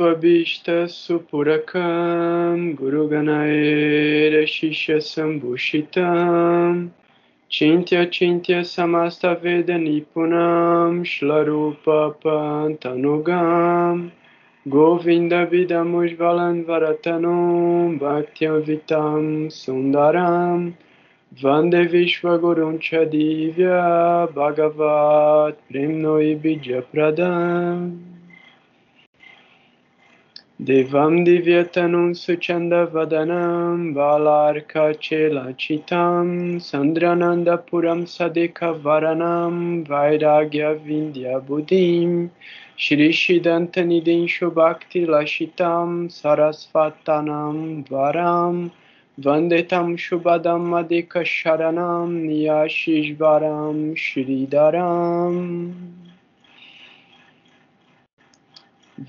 Upavishta Supurakam Guru Ganaera Shisha Sambhushitam Chintya Chintya Samasta Veda Nipunam Shlarupa Pantanugam Govinda Vidamujvalan Varatanum Bhaktyam Vitam Sundaram Vande Vishwagurun Chadivya Bhagavat Premnoi Pradam Devam Divyatanum Suchanda Vadanam Valarka Chelachitam Sandrananda Puram Sadeka Varanam Vairagya Vindhya Buddhim Shri Shidanta Shidantanidin Shubhakti Lashitam Sarasvatanam Varam Vandetam Shubhadam Madika Sharanam Niyashishvaram Shridaram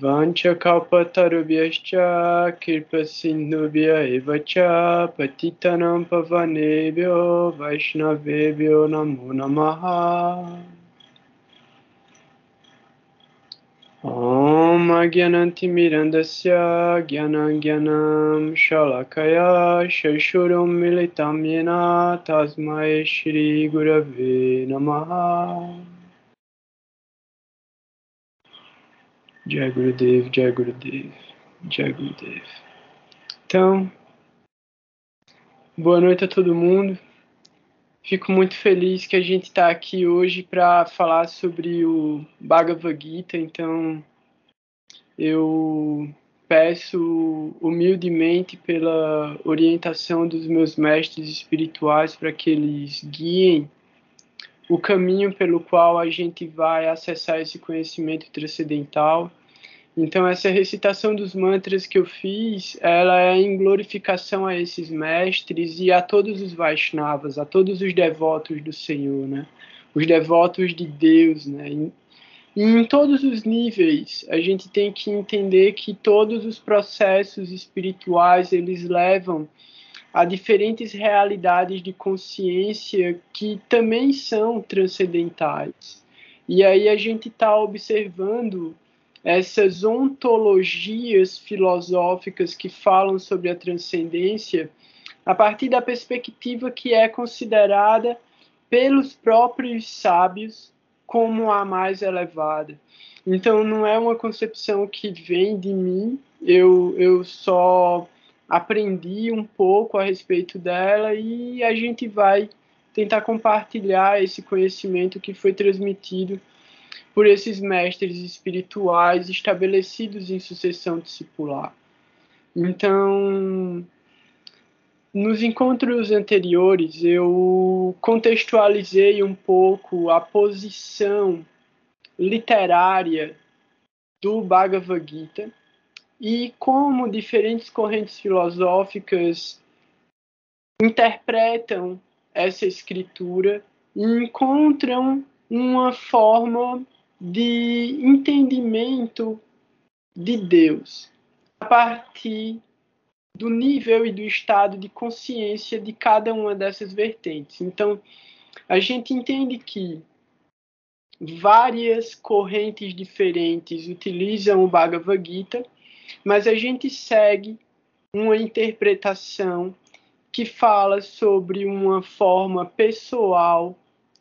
Vancha kalpatarubhyascha kirpa sindhubhya evacha patitanam pavanebhyo vaishnavebhyo namo namaha. Om Agyanantimirandasya Gyanangyanam Shalakaya Shaishuram Militam Yena Tasmai Shri Gurave Namaha. Jai Gurudev, Jai Gurudev, Jai Gurudev. Então, boa noite a todo mundo. Fico muito feliz que a gente está aqui hoje para falar sobre o Bhagavad Gita. Então, eu peço humildemente pela orientação dos meus mestres espirituais para que eles guiem o caminho pelo qual a gente vai acessar esse conhecimento transcendental. Então essa recitação dos mantras que eu fiz, ela é em glorificação a esses mestres e a todos os Vaishnavas, a todos os devotos do Senhor, né? Os devotos de Deus, né? E, em todos os níveis, a gente tem que entender que todos os processos espirituais, eles levam a diferentes realidades de consciência que também são transcendentais. E aí a gente está observando essas ontologias filosóficas que falam sobre a transcendência a partir da perspectiva que é considerada pelos próprios sábios como a mais elevada. Então não é uma concepção que vem de mim, eu, eu só aprendi um pouco a respeito dela e a gente vai tentar compartilhar esse conhecimento que foi transmitido por esses mestres espirituais estabelecidos em sucessão discipular. Então, nos encontros anteriores, eu contextualizei um pouco a posição literária do Bhagavad Gita e como diferentes correntes filosóficas interpretam essa escritura e encontram uma forma de entendimento de Deus a partir do nível e do estado de consciência de cada uma dessas vertentes. Então, a gente entende que várias correntes diferentes utilizam o Bhagavad Gita mas a gente segue uma interpretação que fala sobre uma forma pessoal,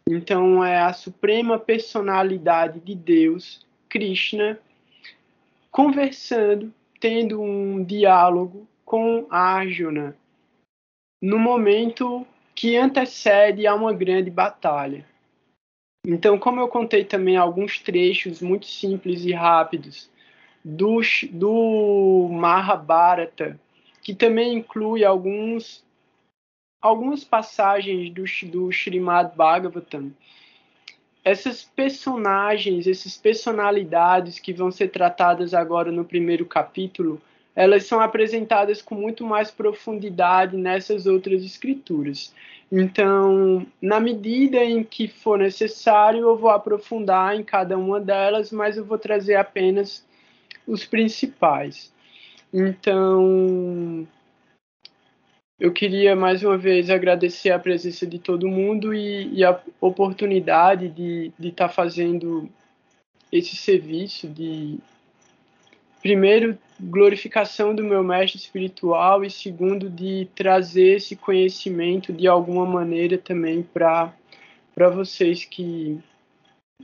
então é a suprema personalidade de Deus, Krishna, conversando, tendo um diálogo com Arjuna no momento que antecede a uma grande batalha. Então, como eu contei também alguns trechos muito simples e rápidos do, do Mahabharata, que também inclui alguns algumas passagens do, do Srimad Bhagavatam. Essas personagens, essas personalidades que vão ser tratadas agora no primeiro capítulo, elas são apresentadas com muito mais profundidade nessas outras escrituras. Então, na medida em que for necessário, eu vou aprofundar em cada uma delas, mas eu vou trazer apenas os principais. Então, eu queria mais uma vez agradecer a presença de todo mundo e, e a oportunidade de estar tá fazendo esse serviço de primeiro, glorificação do meu mestre espiritual e segundo, de trazer esse conhecimento de alguma maneira também para vocês que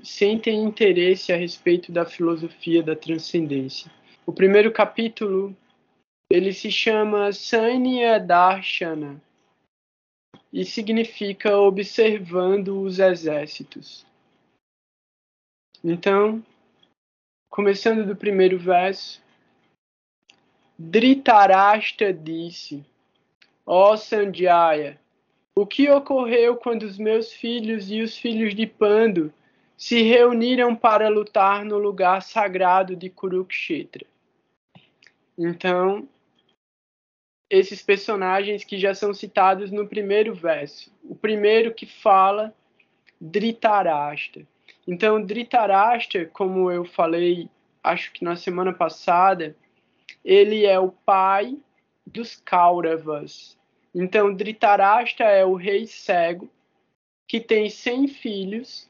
sentem interesse a respeito da filosofia da transcendência. O primeiro capítulo ele se chama Sanya Darshana e significa observando os exércitos. Então, começando do primeiro verso, Dhritarashtra disse: Ó oh o que ocorreu quando os meus filhos e os filhos de Pando se reuniram para lutar no lugar sagrado de Kurukshetra? Então, esses personagens que já são citados no primeiro verso. O primeiro que fala Dhritarashtra. Então, Dhritarashtra, como eu falei, acho que na semana passada, ele é o pai dos Kauravas. Então, Dhritarashtra é o rei cego que tem 100 filhos,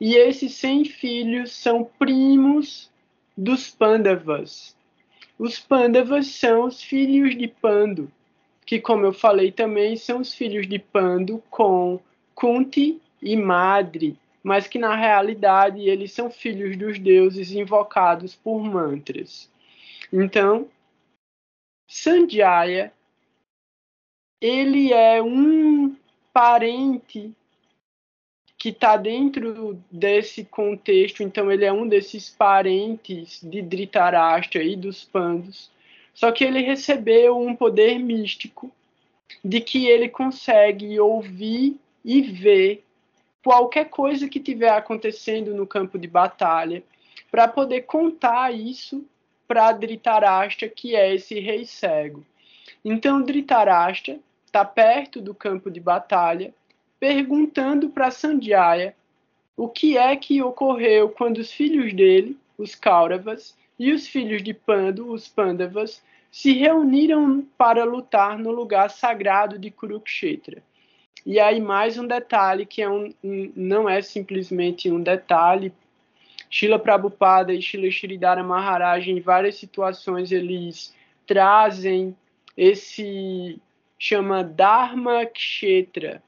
e esses 100 filhos são primos dos Pandavas. Os Pandavas são os filhos de Pando, que, como eu falei também, são os filhos de Pando com Kunti e Madri, mas que na realidade eles são filhos dos deuses invocados por mantras. Então, Sanjaya ele é um parente que está dentro desse contexto, então ele é um desses parentes de Dhritarashtra e dos Pandos, só que ele recebeu um poder místico de que ele consegue ouvir e ver qualquer coisa que estiver acontecendo no campo de batalha, para poder contar isso para Dhritarashtra, que é esse rei cego. Então Dhritarashtra está perto do campo de batalha perguntando para Sanjaya o que é que ocorreu quando os filhos dele, os Kauravas, e os filhos de Pandu, os Pandavas, se reuniram para lutar no lugar sagrado de Kurukshetra. E aí mais um detalhe que é um, um, não é simplesmente um detalhe. Shila Prabhupada e Shila Shridhara Maharaj em várias situações eles trazem esse chama Dharma Kshetra,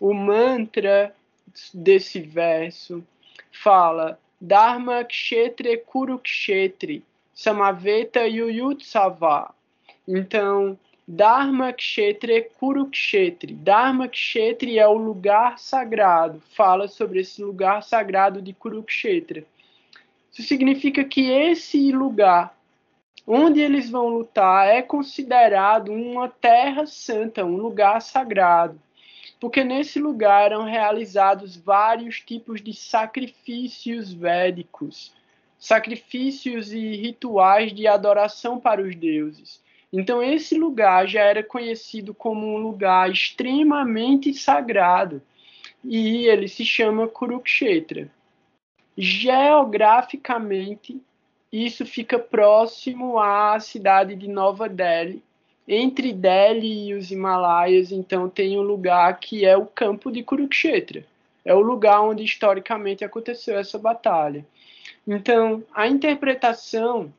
o mantra desse verso fala Dharma Kshetre Kurukshetri Samaveta Yuyutsava. Então, Dharma Kshetre Kurukshetri. Dharma Kshetri é o lugar sagrado. Fala sobre esse lugar sagrado de Kurukshetra. Isso significa que esse lugar onde eles vão lutar é considerado uma terra santa, um lugar sagrado porque nesse lugar eram realizados vários tipos de sacrifícios védicos, sacrifícios e rituais de adoração para os deuses. Então, esse lugar já era conhecido como um lugar extremamente sagrado e ele se chama Kurukshetra. Geograficamente, isso fica próximo à cidade de Nova Delhi, entre Delhi e os Himalaias, então, tem um lugar que é o campo de Kurukshetra. É o lugar onde historicamente aconteceu essa batalha. Então, a interpretação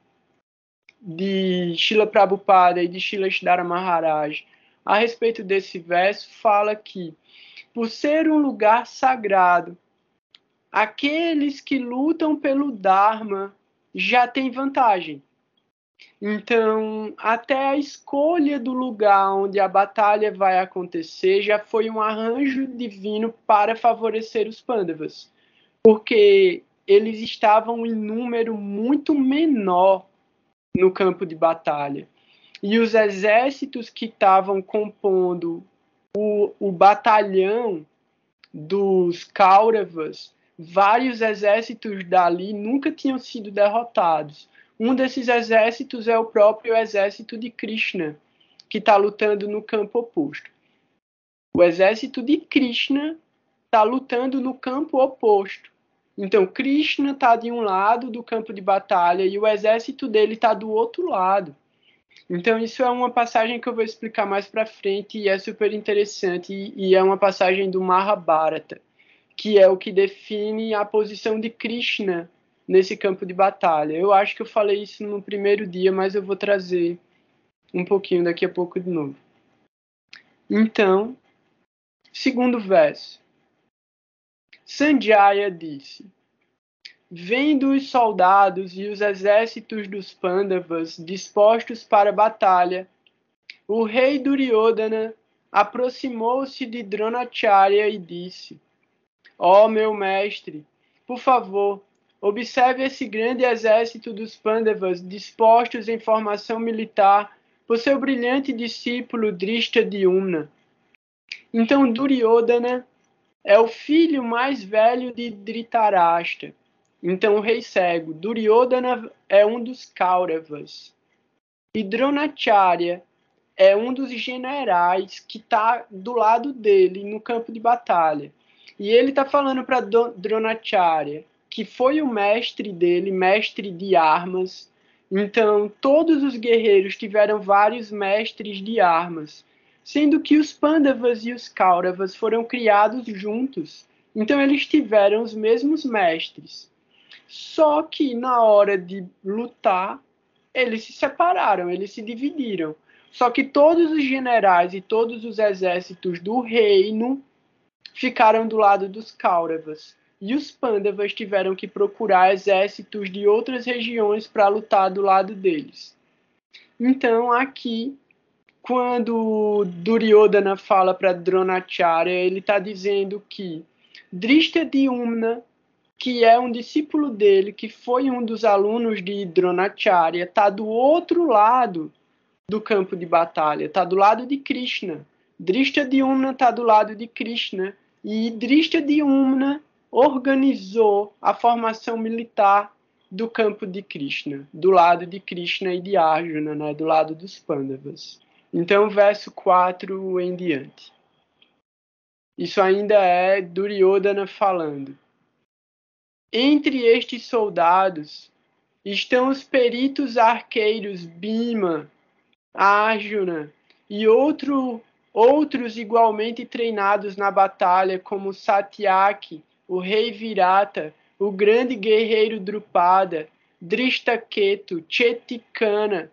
de Shila Prabhupada e de Shila Shidara Maharaj a respeito desse verso fala que, por ser um lugar sagrado, aqueles que lutam pelo Dharma já têm vantagem. Então, até a escolha do lugar onde a batalha vai acontecer já foi um arranjo divino para favorecer os Pandavas, porque eles estavam em número muito menor no campo de batalha. E os exércitos que estavam compondo o, o batalhão dos Kauravas, vários exércitos dali nunca tinham sido derrotados. Um desses exércitos é o próprio exército de Krishna, que está lutando no campo oposto. O exército de Krishna está lutando no campo oposto. Então, Krishna está de um lado do campo de batalha e o exército dele está do outro lado. Então, isso é uma passagem que eu vou explicar mais para frente e é super interessante. E, é uma passagem do Mahabharata, que é o que define a posição de Krishna nesse campo de batalha. Eu acho que eu falei isso no primeiro dia, mas eu vou trazer um pouquinho daqui a pouco de novo. Então, segundo verso. Sanjaya disse: Vendo os soldados e os exércitos dos Pandavas dispostos para a batalha, o rei Duryodhana aproximou-se de Dronacharya e disse: Ó oh, meu mestre, por favor, observe esse grande exército dos Pandavas dispostos em formação militar por seu brilhante discípulo Drishtadyumna. Então Duryodhana é o filho mais velho de Dhritarashtra. Então o rei cego, Duryodhana é um dos Kauravas. E Dronacharya é um dos generais que está do lado dele no campo de batalha. E ele está falando para Dronacharya, que foi o mestre dele, mestre de armas. Então, todos os guerreiros tiveram vários mestres de armas, sendo que os Pandavas e os Kauravas foram criados juntos. Então, eles tiveram os mesmos mestres. Só que na hora de lutar, eles se separaram, eles se dividiram. Só que todos os generais e todos os exércitos do reino ficaram do lado dos Kauravas, e os Pandavas tiveram que procurar exércitos de outras regiões para lutar do lado deles. Então, aqui, quando Duryodhana fala para Dronacharya, ele está dizendo que Drishtadyumna, que é um discípulo dele, que foi um dos alunos de Dronacharya, está do outro lado do campo de batalha, está do lado de Krishna. Drishtadyumna está do lado de Krishna e Drishtadyumna organizou a formação militar do campo de Krishna, do lado de Krishna e de Arjuna, né, do lado dos Pandavas. Então, verso 4 em diante. Isso ainda é Duryodhana falando. Entre estes soldados estão os peritos arqueiros Bima, Arjuna e outro, outros igualmente treinados na batalha, como Satyaki, o rei Virata, o grande guerreiro Drupada, Drishtaketu, Chetikana,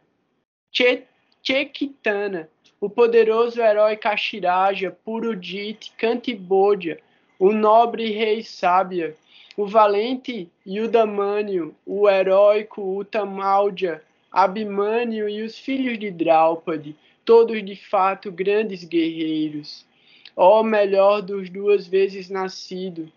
Chekitana, o poderoso herói Kashiraja, Purudit, Kantibodya, o nobre rei Sábia, o valente Yudamânio, o heróico Utamaldia, Abimânio e os filhos de Draupadi, todos de fato grandes guerreiros. Ó melhor dos duas vezes nascido,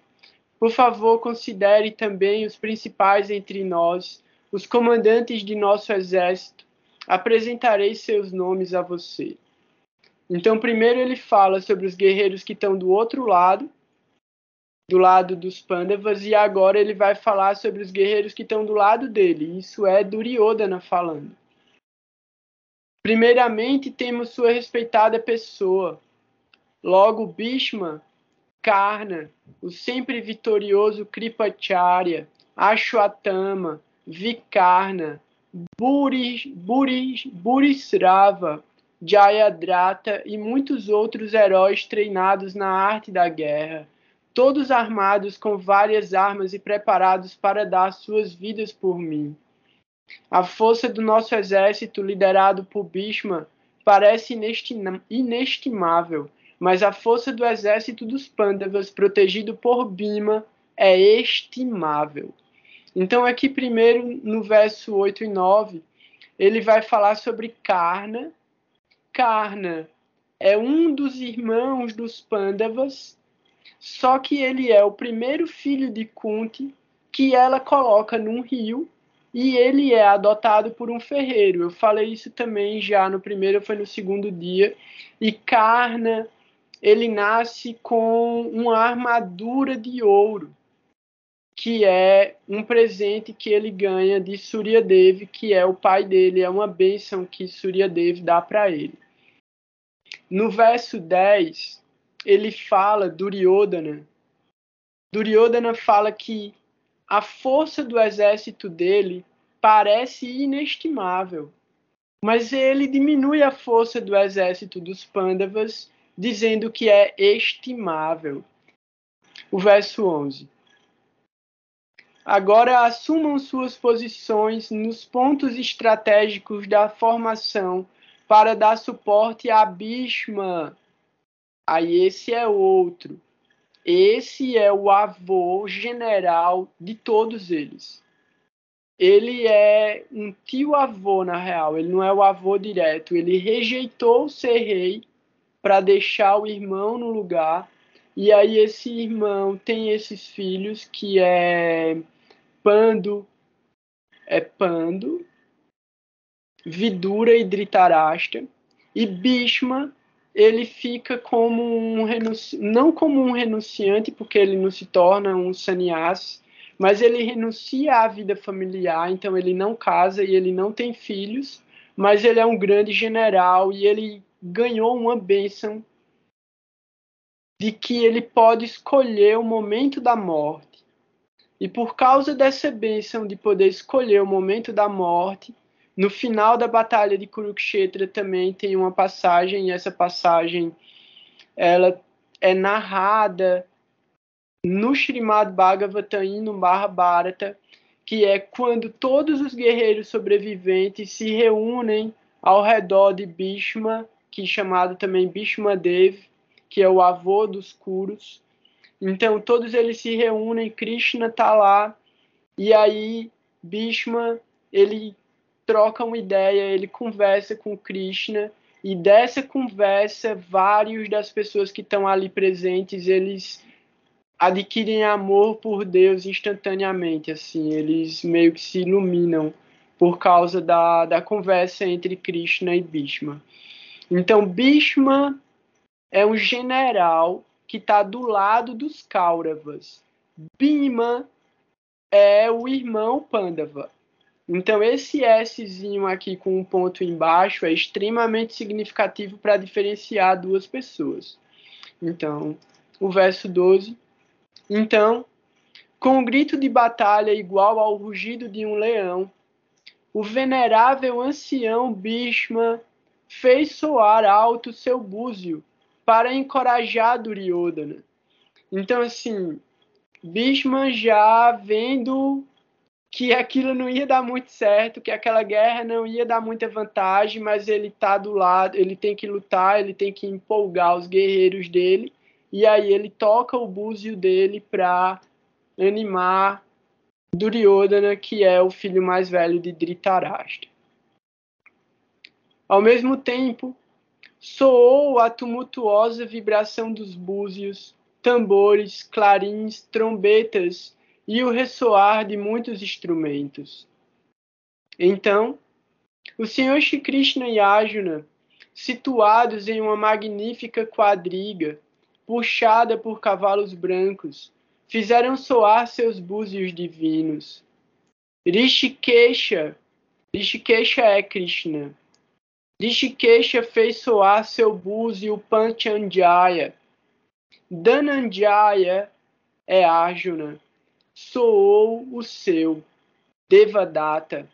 por favor considere também os principais entre nós, os comandantes de nosso exército. Apresentarei seus nomes a você. Então, primeiro ele fala sobre os guerreiros que estão do outro lado, do lado dos Pandavas e agora ele vai falar sobre os guerreiros que estão do lado dele. Isso é Duryodhana falando. Primeiramente temos sua respeitada pessoa. Logo Bhishma, Karna, o sempre vitorioso Kripacharya, Ashwatthama, Vikarna, Buris, Buris, Burisrava, Jayadratha e muitos outros heróis treinados na arte da guerra todos armados com várias armas e preparados para dar suas vidas por mim. A força do nosso exército, liderado por Bhishma, parece inestimável, mas a força do exército dos Pandavas, protegido por Bhima, é estimável. Então, aqui, primeiro, no verso 8 e 9, ele vai falar sobre Karna. Karna é um dos irmãos dos Pandavas só que ele é o primeiro filho de Kunti que ela coloca num rio e ele é adotado por um ferreiro. Eu falei isso também já no primeiro, foi no segundo dia. E Karna, ele nasce com uma armadura de ouro, que é um presente que ele ganha de Suryadev, que é o pai dele, é uma bênção que Suryadev dá para ele. No verso 10, ele fala, Duryodhana, Duryodhana fala que a força do exército dele parece inestimável, mas ele diminui a força do exército dos Pandavas, dizendo que é estimável. O verso 11. agora assumam suas posições nos pontos estratégicos da formação para dar suporte à Bhishma. Aí esse é outro. Esse é o avô general de todos eles. Ele é um tio-avô, na real. Ele não é o avô direto. Ele rejeitou ser rei para deixar o irmão no lugar. E aí esse irmão tem esses filhos que é Pando, é Pando, Vidura e Dhritarashtra. E Bhishma ele fica como um não como um renunciante, porque ele não se torna um sannyasi, mas ele renuncia à vida familiar, então ele não casa e ele não tem filhos, mas ele é um grande general e ele ganhou uma bênção de que ele pode escolher o momento da morte. E por causa dessa bênção de poder escolher o momento da morte, no final da batalha de Kurukshetra também tem uma passagem, e essa passagem ela é narrada no Srimad Bhagavatam e no Mahabharata, que é quando todos os guerreiros sobreviventes se reúnem ao redor de Bhishma, que é chamado também Bhishma Dev, que é o avô dos Kurus. Então todos eles se reúnem, Krishna está lá, e aí Bhishma ele troca uma ideia, ele conversa com Krishna e dessa conversa vários das pessoas que estão ali presentes eles adquirem amor por Deus instantaneamente, assim, eles meio que se iluminam por causa da, da conversa entre Krishna e Bhishma. Então, Bhishma é um general que está do lado dos Kauravas. Bhima é o irmão Pandava. Então, esse Szinho aqui com um ponto embaixo é extremamente significativo para diferenciar duas pessoas. Então, o verso 12. Então, com um grito de batalha igual ao rugido de um leão, o venerável ancião Bhishma fez soar alto seu búzio para encorajar Duryodhana. Então, assim, Bhishma já vendo que aquilo não ia dar muito certo, que aquela guerra não ia dar muita vantagem, mas ele tá do lado, ele tem que lutar, ele tem que empolgar os guerreiros dele, e aí ele toca o búzio dele para animar Duryodhana, que é o filho mais velho de Dhritarashtra. Ao mesmo tempo, soou a tumultuosa vibração dos búzios, tambores, clarins, trombetas e o ressoar de muitos instrumentos. Então, o Senhor Shri Krishna e Arjuna, situados em uma magnífica quadriga, puxada por cavalos brancos, fizeram soar seus búzios divinos. Rishikesha, Rishikesha é Krishna. Rishikesha fez soar seu búzio Panchanjaya. Dhananjaya é Arjuna soou o seu Devadatta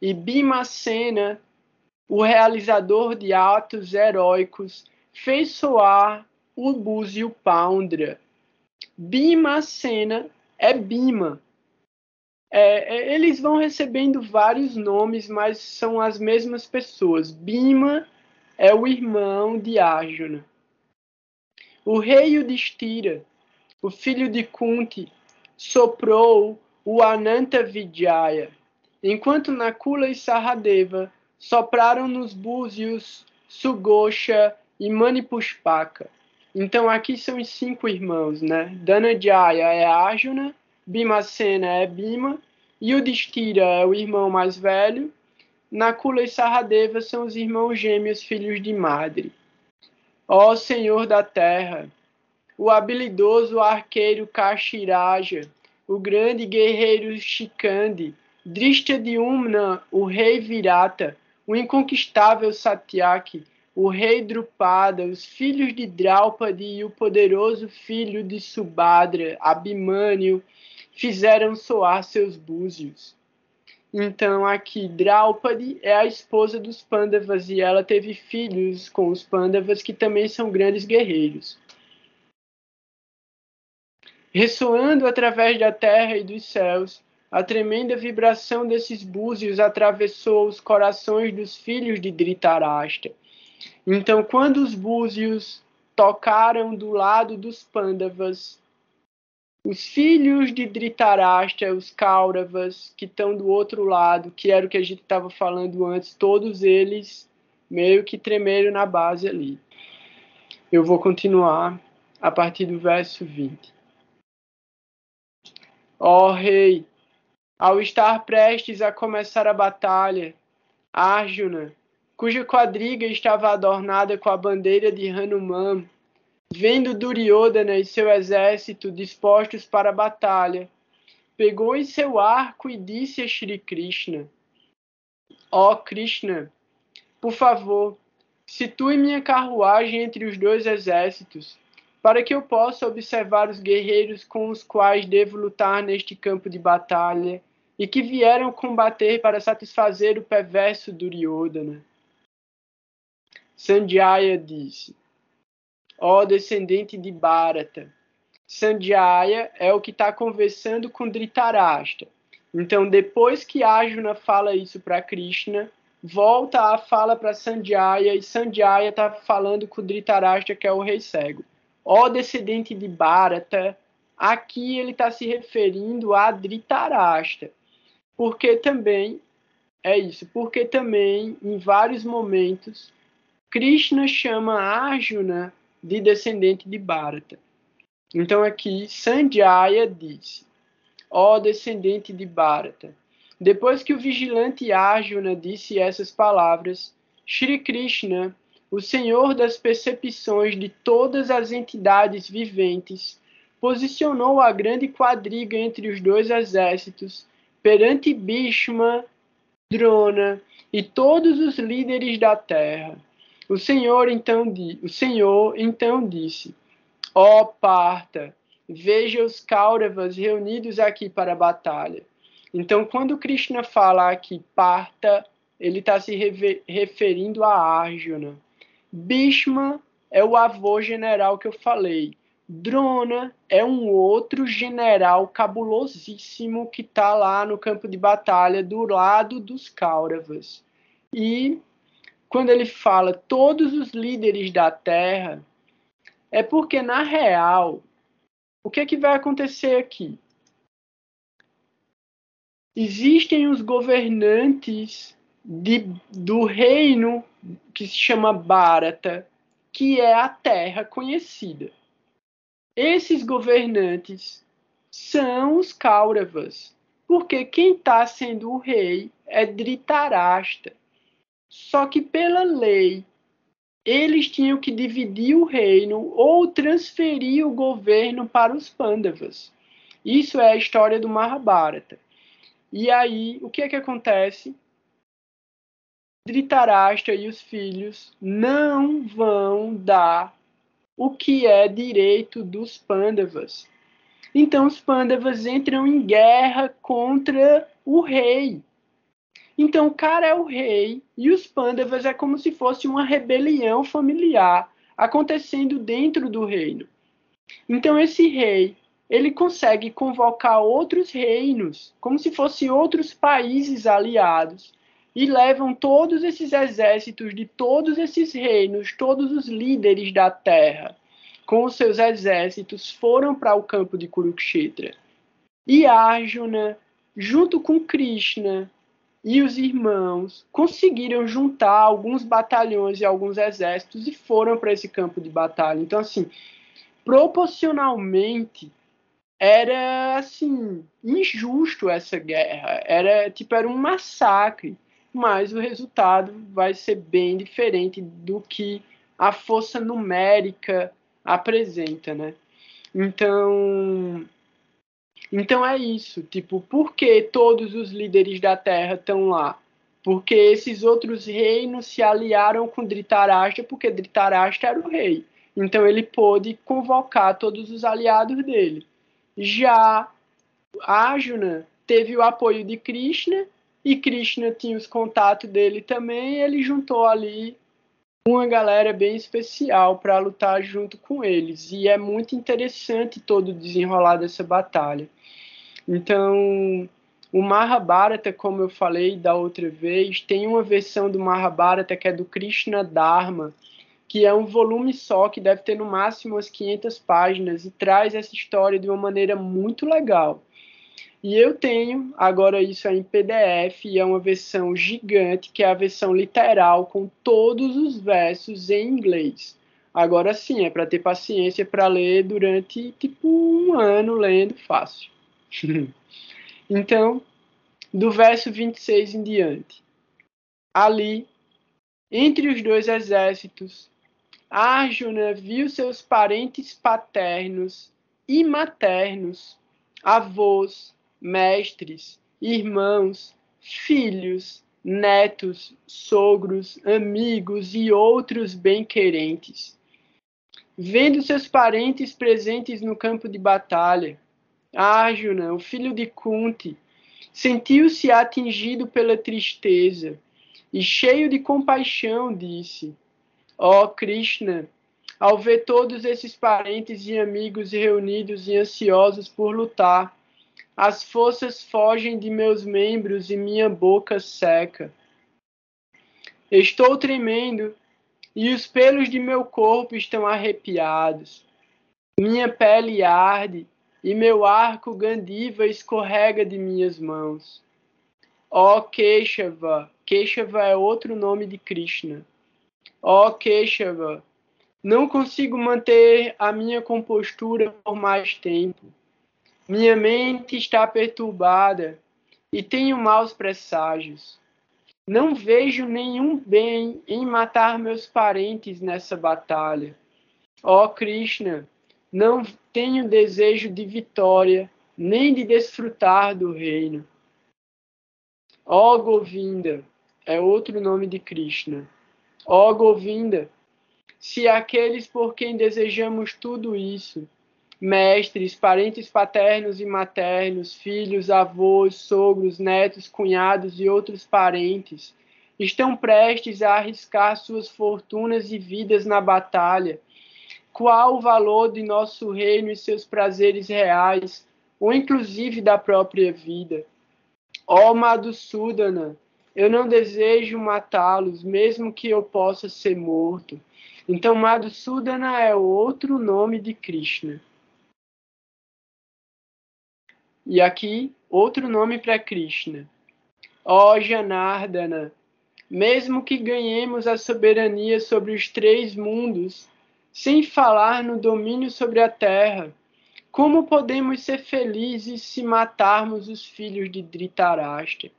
e Bhimacena, o realizador de atos heróicos, fez soar o búzio Poundra. Bhimacena é Bima. É, é, eles vão recebendo vários nomes, mas são as mesmas pessoas. Bima é o irmão de Arjuna. O rei Yudhishthira, o filho de Kunti, soprou o Ananta Vidyaya, enquanto Nakula e Saradeva sopraram nos búzios Sugosha e Manipushpaka. Então aqui são os cinco irmãos, né? Dhanajaya é Arjuna, Bhimacena é Bhima, Yudhishthira é o irmão mais velho, Nakula e Saradeva são os irmãos gêmeos filhos de Madre. Ó Senhor da Terra, o habilidoso arqueiro Kashiraja, o grande guerreiro Shikandi, Drishtadyumna, o rei Virata, o inconquistável Satyaki, o rei Drupada, os filhos de Draupadi e o poderoso filho de Subhadra, Abhimanyu, fizeram soar seus búzios. Então aqui Draupadi é a esposa dos Pandavas e ela teve filhos com os Pandavas que também são grandes guerreiros. Ressoando através da terra e dos céus, a tremenda vibração desses búzios atravessou os corações dos filhos de Dhritarashtra. Então, quando os búzios tocaram do lado dos Pandavas, os filhos de Dhritarashtra, os Kauravas, que estão do outro lado, que era o que a gente estava falando antes, todos eles meio que tremeram na base ali. Eu vou continuar a partir do verso 20. Ó oh, rei, ao estar prestes a começar a batalha, Arjuna, cuja quadriga estava adornada com a bandeira de Hanuman, vendo Duryodhana e seu exército dispostos para a batalha, pegou em seu arco e disse a Shri Krishna: Ó oh Krishna, por favor, situe minha carruagem entre os dois exércitos, para que eu possa observar os guerreiros com os quais devo lutar neste campo de batalha e que vieram combater para satisfazer o perverso Duryodhana. Sanjaya disse: Ó descendente de Bharata, Sanjaya é o que está conversando com Dhritarashtra. Então, depois que Arjuna fala isso para Krishna, volta a fala para Sanjaya e Sanjaya está falando com Dhritarashtra, que é o rei cego. Ó descendente de Bharata, aqui ele está se referindo a Dhritarashtra porque também é isso, porque também em vários momentos Krishna chama Arjuna de descendente de Bharata. Então aqui Sanjaya disse: Ó descendente de Bharata. Depois que o vigilante Arjuna disse essas palavras, Shri Krishna, o Senhor das percepções de todas as entidades viventes, posicionou a grande quadriga entre os dois exércitos perante Bhishma, Drona e todos os líderes da terra. O Senhor então, o Senhor então disse: Ó oh, Parta, veja os Kauravas reunidos aqui para a batalha. Então, quando Krishna fala aqui Parta, ele está se referindo a Arjuna. Bhishma é o avô general que eu falei. Drona é um outro general cabulosíssimo que está lá no campo de batalha do lado dos Kauravas. E quando ele fala todos os líderes da terra, é porque na real, o que é que vai acontecer aqui? Existem os governantes de, do reino que se chama Bharata, que é a terra conhecida. Esses governantes são os Kauravas, porque quem está sendo o rei é Dhritarashtra. Só que pela lei, eles tinham que dividir o reino ou transferir o governo para os Pandavas. Isso é a história do Mahabharata. E aí, o que é que acontece? Dhritarashtra e os filhos não vão dar o que é direito dos Pandavas. Então os Pandavas entram em guerra contra o rei. Então o cara é o rei e os Pandavas é como se fosse uma rebelião familiar acontecendo dentro do reino. Então esse rei, ele consegue convocar outros reinos, como se fossem outros países aliados, e levam todos esses exércitos de todos esses reinos, todos os líderes da terra, com os seus exércitos, foram para o campo de Kurukshetra. E Arjuna, junto com Krishna e os irmãos, conseguiram juntar alguns batalhões e alguns exércitos e foram para esse campo de batalha. Então, assim, proporcionalmente era assim injusto essa guerra era tipo era um massacre mas o resultado vai ser bem diferente do que a força numérica apresenta, né? Então, então é isso, tipo, por que todos os líderes da Terra estão lá? Porque esses outros reinos se aliaram com Dhritarashtra, porque Dhritarashtra era o rei. Então ele pôde convocar todos os aliados dele. Já Arjuna teve o apoio de Krishna e Krishna tinha os contatos dele também, ele juntou ali uma galera bem especial para lutar junto com eles. E é muito interessante todo o desenrolar dessa batalha. Então, o Mahabharata, como eu falei da outra vez, tem uma versão do Mahabharata que é do Krishna Dharma, que é um volume só, que deve ter no máximo umas 500 páginas, e traz essa história de uma maneira muito legal. E eu tenho, agora isso em PDF, e é uma versão gigante, que é a versão literal, com todos os versos em inglês. Agora sim, é para ter paciência para ler durante tipo um ano lendo fácil. então, do verso 26 em diante. Ali, entre os dois exércitos, Arjuna viu seus parentes paternos e maternos, avós, mestres, irmãos, filhos, netos, sogros, amigos e outros bem-querentes. Vendo seus parentes presentes no campo de batalha, Arjuna, o filho de Kunti, sentiu-se atingido pela tristeza e, cheio de compaixão, disse: Ó oh, Krishna, ao ver todos esses parentes e amigos reunidos e ansiosos por lutar, as forças fogem de meus membros e minha boca seca. Estou tremendo e os pelos de meu corpo estão arrepiados. Minha pele arde e meu arco Gandiva escorrega de minhas mãos. Ó oh, Keshava, Keshava é outro nome de Krishna. Ó oh, Keshava, não consigo manter a minha compostura por mais tempo. Minha mente está perturbada e tenho maus presságios. Não vejo nenhum bem em matar meus parentes nessa batalha. Ó oh, Krishna, não tenho desejo de vitória, nem de desfrutar do reino. Ó oh, Govinda, é outro nome de Krishna. Ó oh, Govinda, se aqueles por quem desejamos tudo isso mestres, parentes paternos e maternos, filhos, avós, sogros, netos, cunhados e outros parentes, estão prestes a arriscar suas fortunas e vidas na batalha. Qual o valor de nosso reino e seus prazeres reais, ou inclusive da própria vida? Ó oh, Madhusudana, eu não desejo matá-los, mesmo que eu possa ser morto. Então, Madhusudana é outro nome de Krishna. E aqui, outro nome para Krishna. Ó Janardana, mesmo que ganhemos a soberania sobre os três mundos, sem falar no domínio sobre a terra, como podemos ser felizes se matarmos os filhos de Dhritarashtra?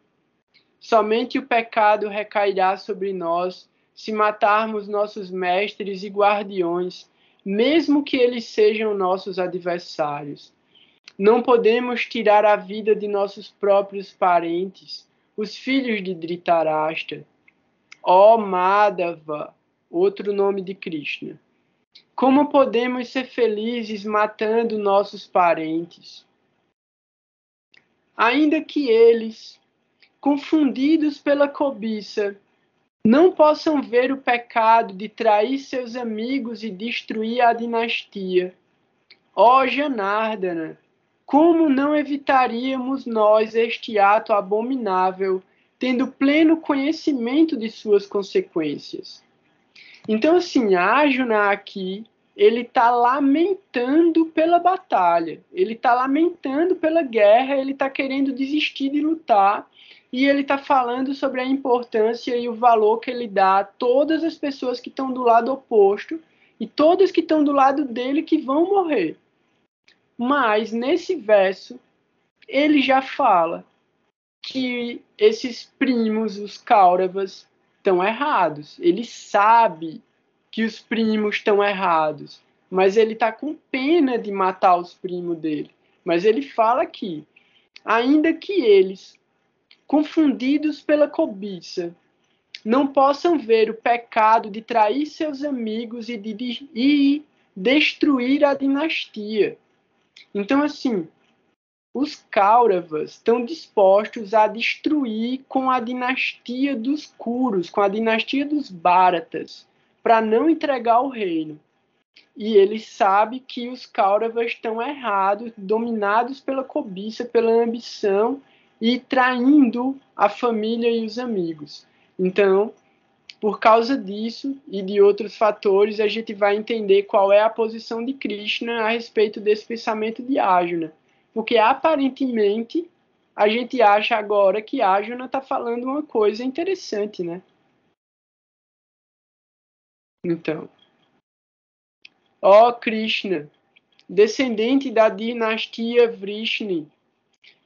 Somente o pecado recairá sobre nós se matarmos nossos mestres e guardiões, mesmo que eles sejam nossos adversários. Não podemos tirar a vida de nossos próprios parentes, os filhos de Dhritarashtra. Ó oh, Madhava, outro nome de Krishna. Como podemos ser felizes matando nossos parentes? Ainda que eles, confundidos pela cobiça, não possam ver o pecado de trair seus amigos e destruir a dinastia. Ó oh, Janardana, como não evitaríamos nós este ato abominável, tendo pleno conhecimento de suas consequências? Então, assim, Ajuna aqui, ele está lamentando pela batalha, ele está lamentando pela guerra, ele está querendo desistir de lutar, e ele está falando sobre a importância e o valor que ele dá a todas as pessoas que estão do lado oposto e todas que estão do lado dele que vão morrer. Mas nesse verso ele já fala que esses primos, os Kauravas, estão errados. Ele sabe que os primos estão errados, mas ele está com pena de matar os primos dele. Mas ele fala que, ainda que eles, confundidos pela cobiça, não possam ver o pecado de trair seus amigos e de, de e destruir a dinastia. Então, assim, os Kauravas estão dispostos a destruir com a dinastia dos Kuros, com a dinastia dos Bharatas, para não entregar o reino. E ele sabe que os Kauravas estão errados, dominados pela cobiça, pela ambição e traindo a família e os amigos. Então, por causa disso e de outros fatores, a gente vai entender qual é a posição de Krishna a respeito desse pensamento de Arjuna. Porque aparentemente a gente acha agora que Arjuna está falando uma coisa interessante, né? Então, ó Krishna, descendente da dinastia Vrishni,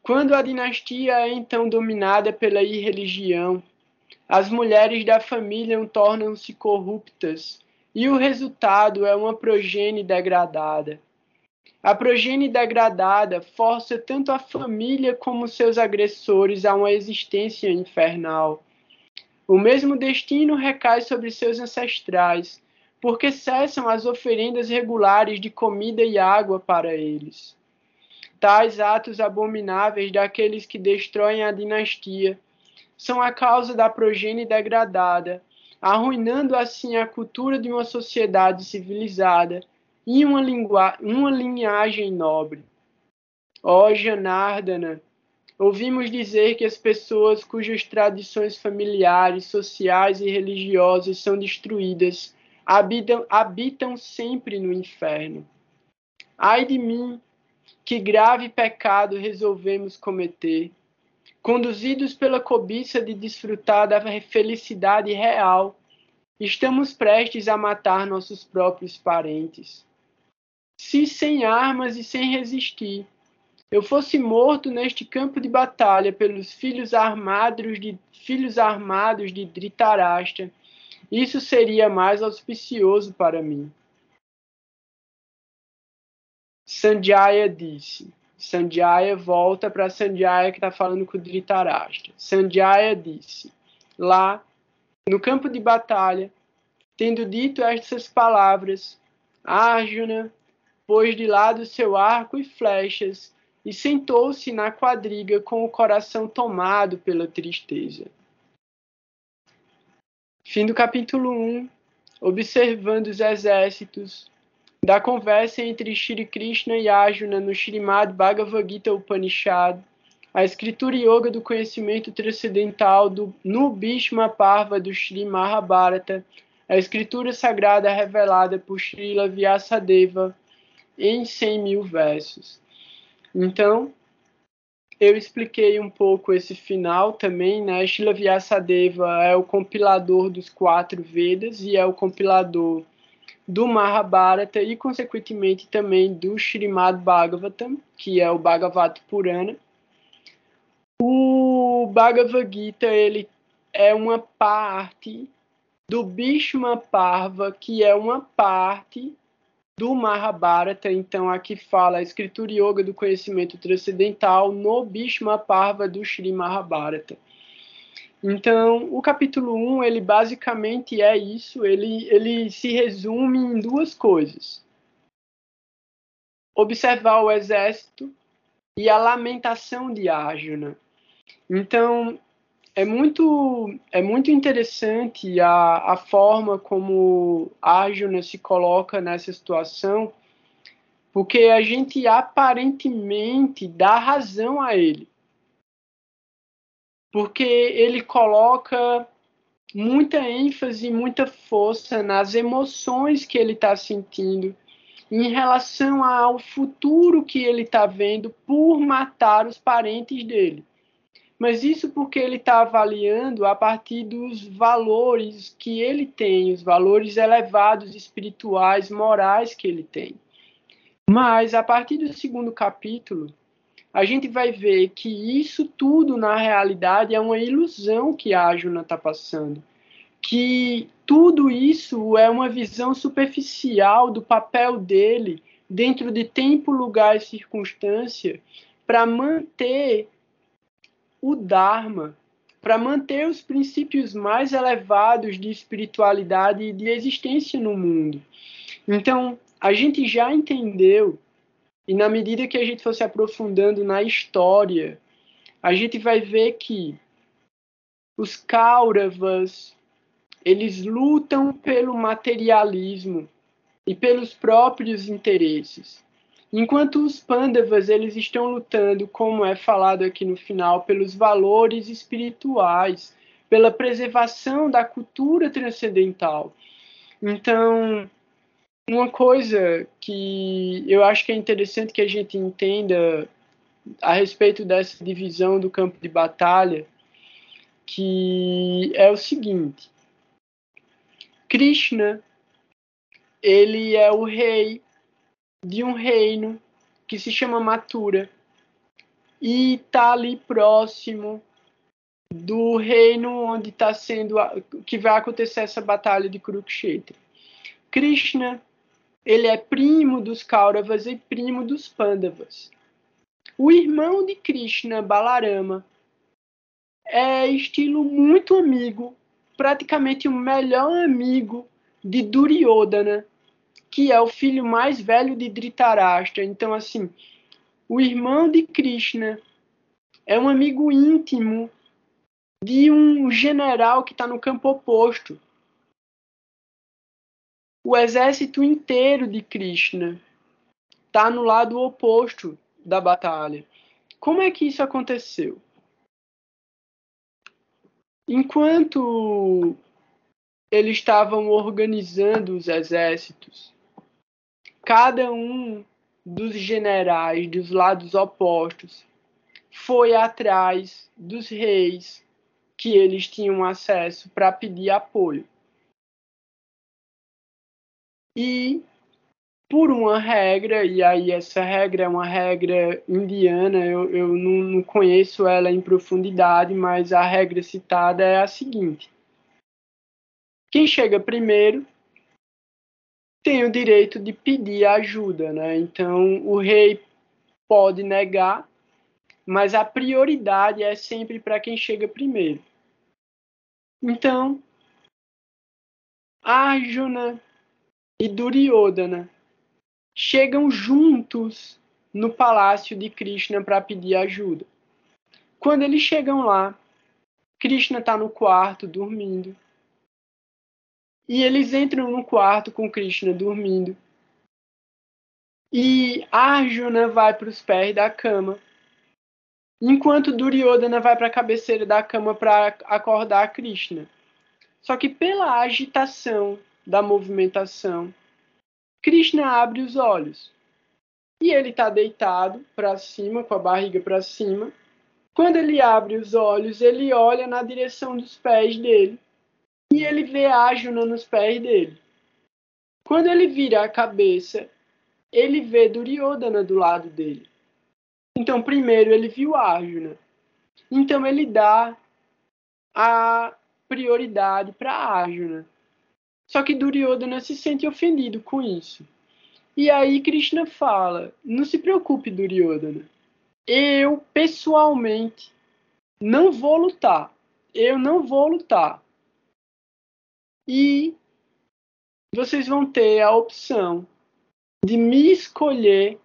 quando a dinastia é então dominada pela irreligião, as mulheres da família tornam-se corruptas e o resultado é uma progenie degradada. A progenie degradada força tanto a família como seus agressores a uma existência infernal. O mesmo destino recai sobre seus ancestrais, porque cessam as oferendas regulares de comida e água para eles. Tais atos abomináveis daqueles que destroem a dinastia são a causa da progenie degradada, arruinando assim a cultura de uma sociedade civilizada e uma, uma linhagem nobre. Ó Janardana, ouvimos dizer que as pessoas cujas tradições familiares, sociais e religiosas são destruídas habitam, habitam sempre no inferno. Ai de mim, que grave pecado resolvemos cometer, conduzidos pela cobiça de desfrutar da felicidade real, estamos prestes a matar nossos próprios parentes se sem armas e sem resistir eu fosse morto neste campo de batalha pelos filhos armados de filhos armados de Dhritarashtra, isso seria mais auspicioso para mim. Sanjaya disse. Sanjaya volta para Sanjaya que está falando com o Dhritarashtra. Sanjaya disse: Lá, no campo de batalha, tendo dito estas palavras, Arjuna pôs de lado seu arco e flechas e sentou-se na quadriga com o coração tomado pela tristeza. Fim do capítulo 1. Observando os exércitos da conversa entre Shri Krishna e Arjuna no Srimad Bhagavad Gita Upanishad, a escritura yoga do conhecimento transcendental do, no Bhishma Parva do Sri Mahabharata, a escritura sagrada revelada por Srila Vyasadeva, em 100 mil versos. Então, eu expliquei um pouco esse final também, né? Shila Vyasadeva é o compilador dos quatro Vedas e é o compilador do Mahabharata e, consequentemente, também do Srimad Bhagavatam, que é o Bhagavad Purana. O Bhagavad Gita, ele é uma parte do Bhishma Parva, que é uma parte do Mahabharata, então aqui fala a escritura yoga do conhecimento transcendental no Bhishma Parva do Sri Mahabharata. Então, o capítulo 1, ele basicamente é isso, ele, ele se resume em duas coisas. Observar o exército e a lamentação de Arjuna. Então, é muito, é muito interessante a, a forma como Arjuna se coloca nessa situação, porque a gente aparentemente dá razão a ele. Porque ele coloca muita ênfase, muita força nas emoções que ele está sentindo em relação ao futuro que ele está vendo por matar os parentes dele mas isso porque ele está avaliando a partir dos valores que ele tem, os valores elevados, espirituais, morais que ele tem. Mas a partir do segundo capítulo, a gente vai ver que isso tudo, na realidade, é uma ilusão que a Juna está passando. Que tudo isso é uma visão superficial do papel dele dentro de tempo, lugar e circunstância para manter o Dharma para manter os princípios mais elevados de espiritualidade e de existência no mundo. Então, a gente já entendeu, e na medida que a gente for se aprofundando na história, a gente vai ver que os Kauravas, eles lutam pelo materialismo e pelos próprios interesses. Enquanto os Pandavas eles estão lutando, como é falado aqui no final, pelos valores espirituais, pela preservação da cultura transcendental. Então, uma coisa que eu acho que é interessante que a gente entenda a respeito dessa divisão do campo de batalha, que é o seguinte: Krishna, ele é o rei de um reino que se chama Mathura e está ali próximo do reino onde está sendo que vai acontecer essa batalha de Kurukshetra. Krishna, ele é primo dos Kauravas e primo dos Pandavas. O irmão de Krishna, Balarama, é estilo muito amigo, praticamente o melhor amigo de Duryodhana, que é o filho mais velho de Dhritarashtra. Então, assim, o irmão de Krishna é um amigo íntimo de um general que está no campo oposto. O exército inteiro de Krishna está no lado oposto da batalha. Como é que isso aconteceu? Enquanto eles estavam organizando os exércitos, cada um dos generais dos lados opostos foi atrás dos reis que eles tinham acesso para pedir apoio. E por uma regra, e aí essa regra é uma regra indiana, eu, eu não, não conheço ela em profundidade, mas a regra citada é a seguinte: quem chega primeiro tem o direito de pedir ajuda, né? Então o rei pode negar, mas a prioridade é sempre para quem chega primeiro. Então, Arjuna e Duryodhana chegam juntos no palácio de Krishna para pedir ajuda. Quando eles chegam lá, Krishna está no quarto dormindo. E eles entram no quarto com Krishna dormindo. E Arjuna vai para os pés da cama, enquanto Duryodhana vai para a cabeceira da cama para acordar Krishna. Só que pela agitação da movimentação, Krishna abre os olhos e ele está deitado para cima, com a barriga para cima. Quando ele abre os olhos, ele olha na direção dos pés dele e ele vê Arjuna nos pés dele. Quando ele vira a cabeça, ele vê Duryodhana do lado dele. Então, primeiro ele viu Arjuna. Então, ele dá a prioridade para Arjuna. Só que Duryodhana se sente ofendido com isso. E aí Krishna fala: não se preocupe, Duryodhana. Eu, pessoalmente, não vou lutar. Eu não vou lutar. E vocês vão ter a opção de me escolher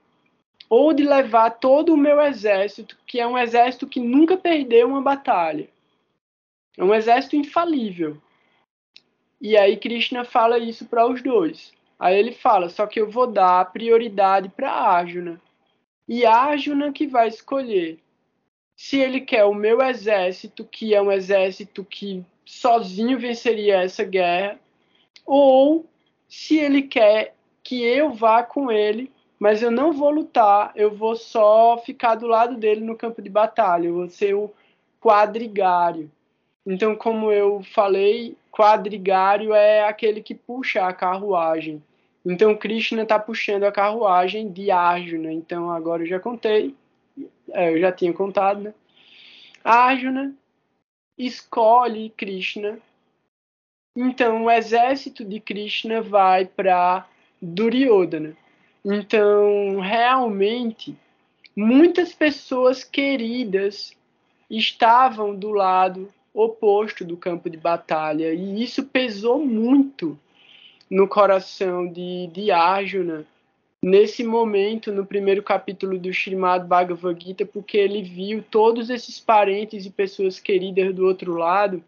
ou de levar todo o meu exército, que é um exército que nunca perdeu uma batalha. É um exército infalível. E aí Krishna fala isso para os dois. Aí ele fala, só que eu vou dar prioridade para Arjuna. E Arjuna que vai escolher se ele quer o meu exército, que é um exército que sozinho venceria essa guerra, ou se ele quer que eu vá com ele, mas eu não vou lutar, eu vou só ficar do lado dele no campo de batalha, eu vou ser o quadrigário. Então, como eu falei, quadrigário é aquele que puxa a carruagem. Então, Krishna está puxando a carruagem de Arjuna. Então, agora eu já contei, é, eu já tinha contado, né? Arjuna escolhe Krishna. Então, o exército de Krishna vai para Duryodhana. Então, realmente, muitas pessoas queridas estavam do lado oposto do campo de batalha. E isso pesou muito no coração de, Arjuna nesse momento, no primeiro capítulo do Srimad Bhagavad Gita, porque ele viu todos esses parentes e pessoas queridas do outro lado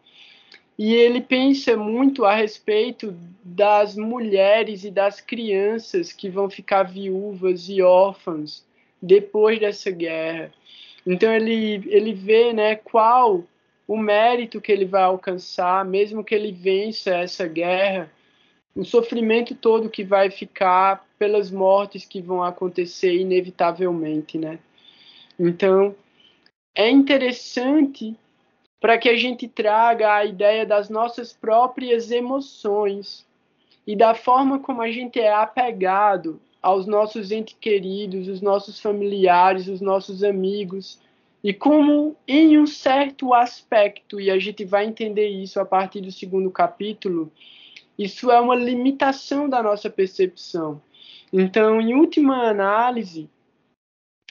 e ele pensa muito a respeito das mulheres e das crianças que vão ficar viúvas e órfãs depois dessa guerra. Então ele, ele vê né, qual o mérito que ele vai alcançar, mesmo que ele vença essa guerra, o sofrimento todo que vai ficar pelas mortes que vão acontecer inevitavelmente, né? Então, é interessante para que a gente traga a ideia das nossas próprias emoções e da forma como a gente é apegado aos nossos entes queridos, os nossos familiares, os nossos amigos, e como, em um certo aspecto, e a gente vai entender isso a partir do segundo capítulo, isso é uma limitação da nossa percepção. Então, em última análise,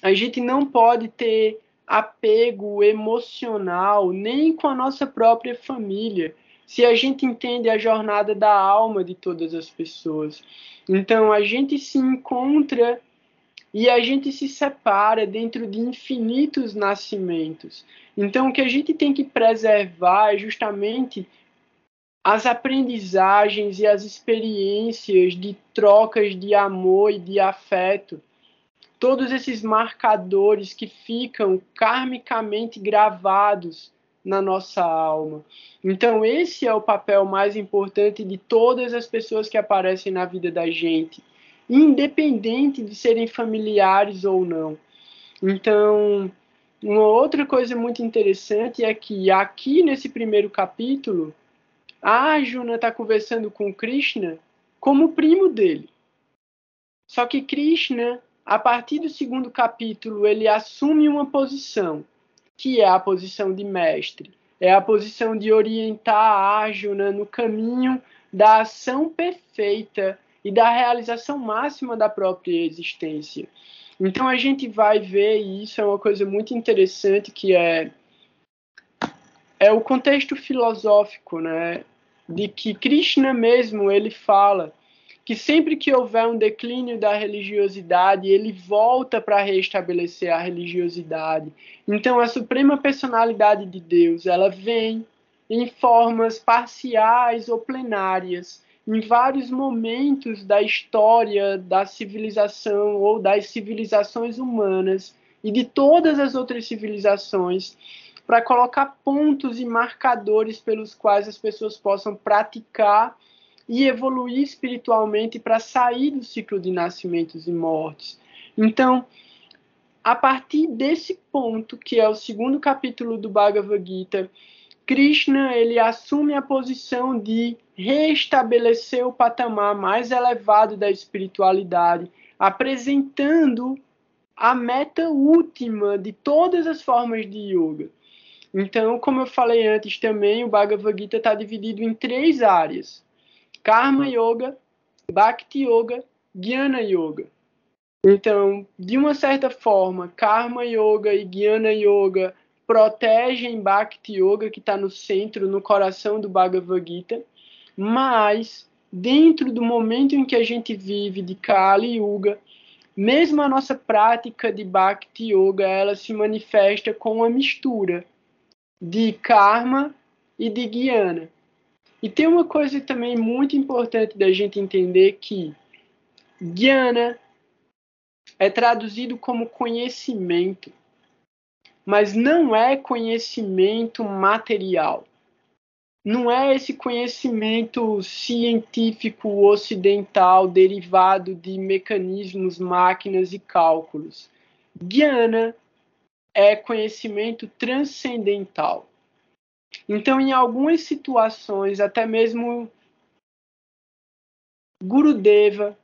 a gente não pode ter apego emocional nem com a nossa própria família, se a gente entende a jornada da alma de todas as pessoas. Então, a gente se encontra e a gente se separa dentro de infinitos nascimentos. Então, o que a gente tem que preservar é justamente as aprendizagens e as experiências de trocas de amor e de afeto. Todos esses marcadores que ficam karmicamente gravados na nossa alma. Então, esse é o papel mais importante de todas as pessoas que aparecem na vida da gente independente de serem familiares ou não. Então, uma outra coisa muito interessante é que aqui nesse primeiro capítulo, a Arjuna está conversando com Krishna como primo dele. Só que Krishna, a partir do segundo capítulo, ele assume uma posição, que é a posição de mestre. É a posição de orientar a Arjuna no caminho da ação perfeita e da realização máxima da própria existência. Então a gente vai ver, e isso é uma coisa muito interessante, que é, é o contexto filosófico, né? De que Krishna mesmo, ele fala que sempre que houver um declínio da religiosidade, ele volta para restabelecer a religiosidade. Então a suprema personalidade de Deus, ela vem em formas parciais ou plenárias, em vários momentos da história da civilização ou das civilizações humanas e de todas as outras civilizações, para colocar pontos e marcadores pelos quais as pessoas possam praticar e evoluir espiritualmente para sair do ciclo de nascimentos e mortes. Então, a partir desse ponto, que é o segundo capítulo do Bhagavad Gita, Krishna ele assume a posição de restabelecer o patamar mais elevado da espiritualidade, apresentando a meta última de todas as formas de yoga. Então, como eu falei antes também, o Bhagavad Gita está dividido em três áreas: Karma Yoga, Bhakti Yoga, Jnana Yoga. Então, de uma certa forma, Karma Yoga e Jnana Yoga protegem Bhakti Yoga, que está no centro, no coração do Bhagavad Gita, mas dentro do momento em que a gente vive de Kali Yuga, mesmo a nossa prática de Bhakti Yoga, ela se manifesta com uma mistura de karma e de guiana. E tem uma coisa também muito importante da gente entender que guiana é traduzido como conhecimento mas não é conhecimento material. Não é esse conhecimento científico ocidental derivado de mecanismos, máquinas e cálculos. Guiana é conhecimento transcendental. Então, em algumas situações, até mesmo Gurudeva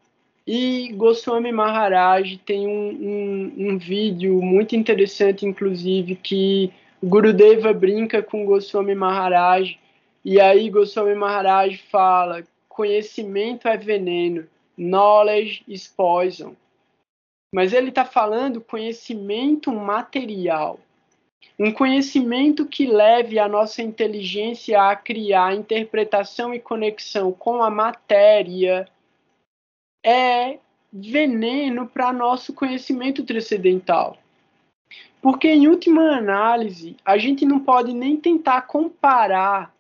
e Goswami Maharaj tem um, um, um, vídeo muito interessante, inclusive, que Gurudeva brinca com Goswami Maharaj, e aí Goswami Maharaj fala: conhecimento é veneno, knowledge is poison. Mas ele está falando conhecimento material. Um conhecimento que leve a nossa inteligência a criar interpretação e conexão com a matéria, é veneno para nosso conhecimento transcendental. Porque, em última análise, a gente não pode nem tentar comparar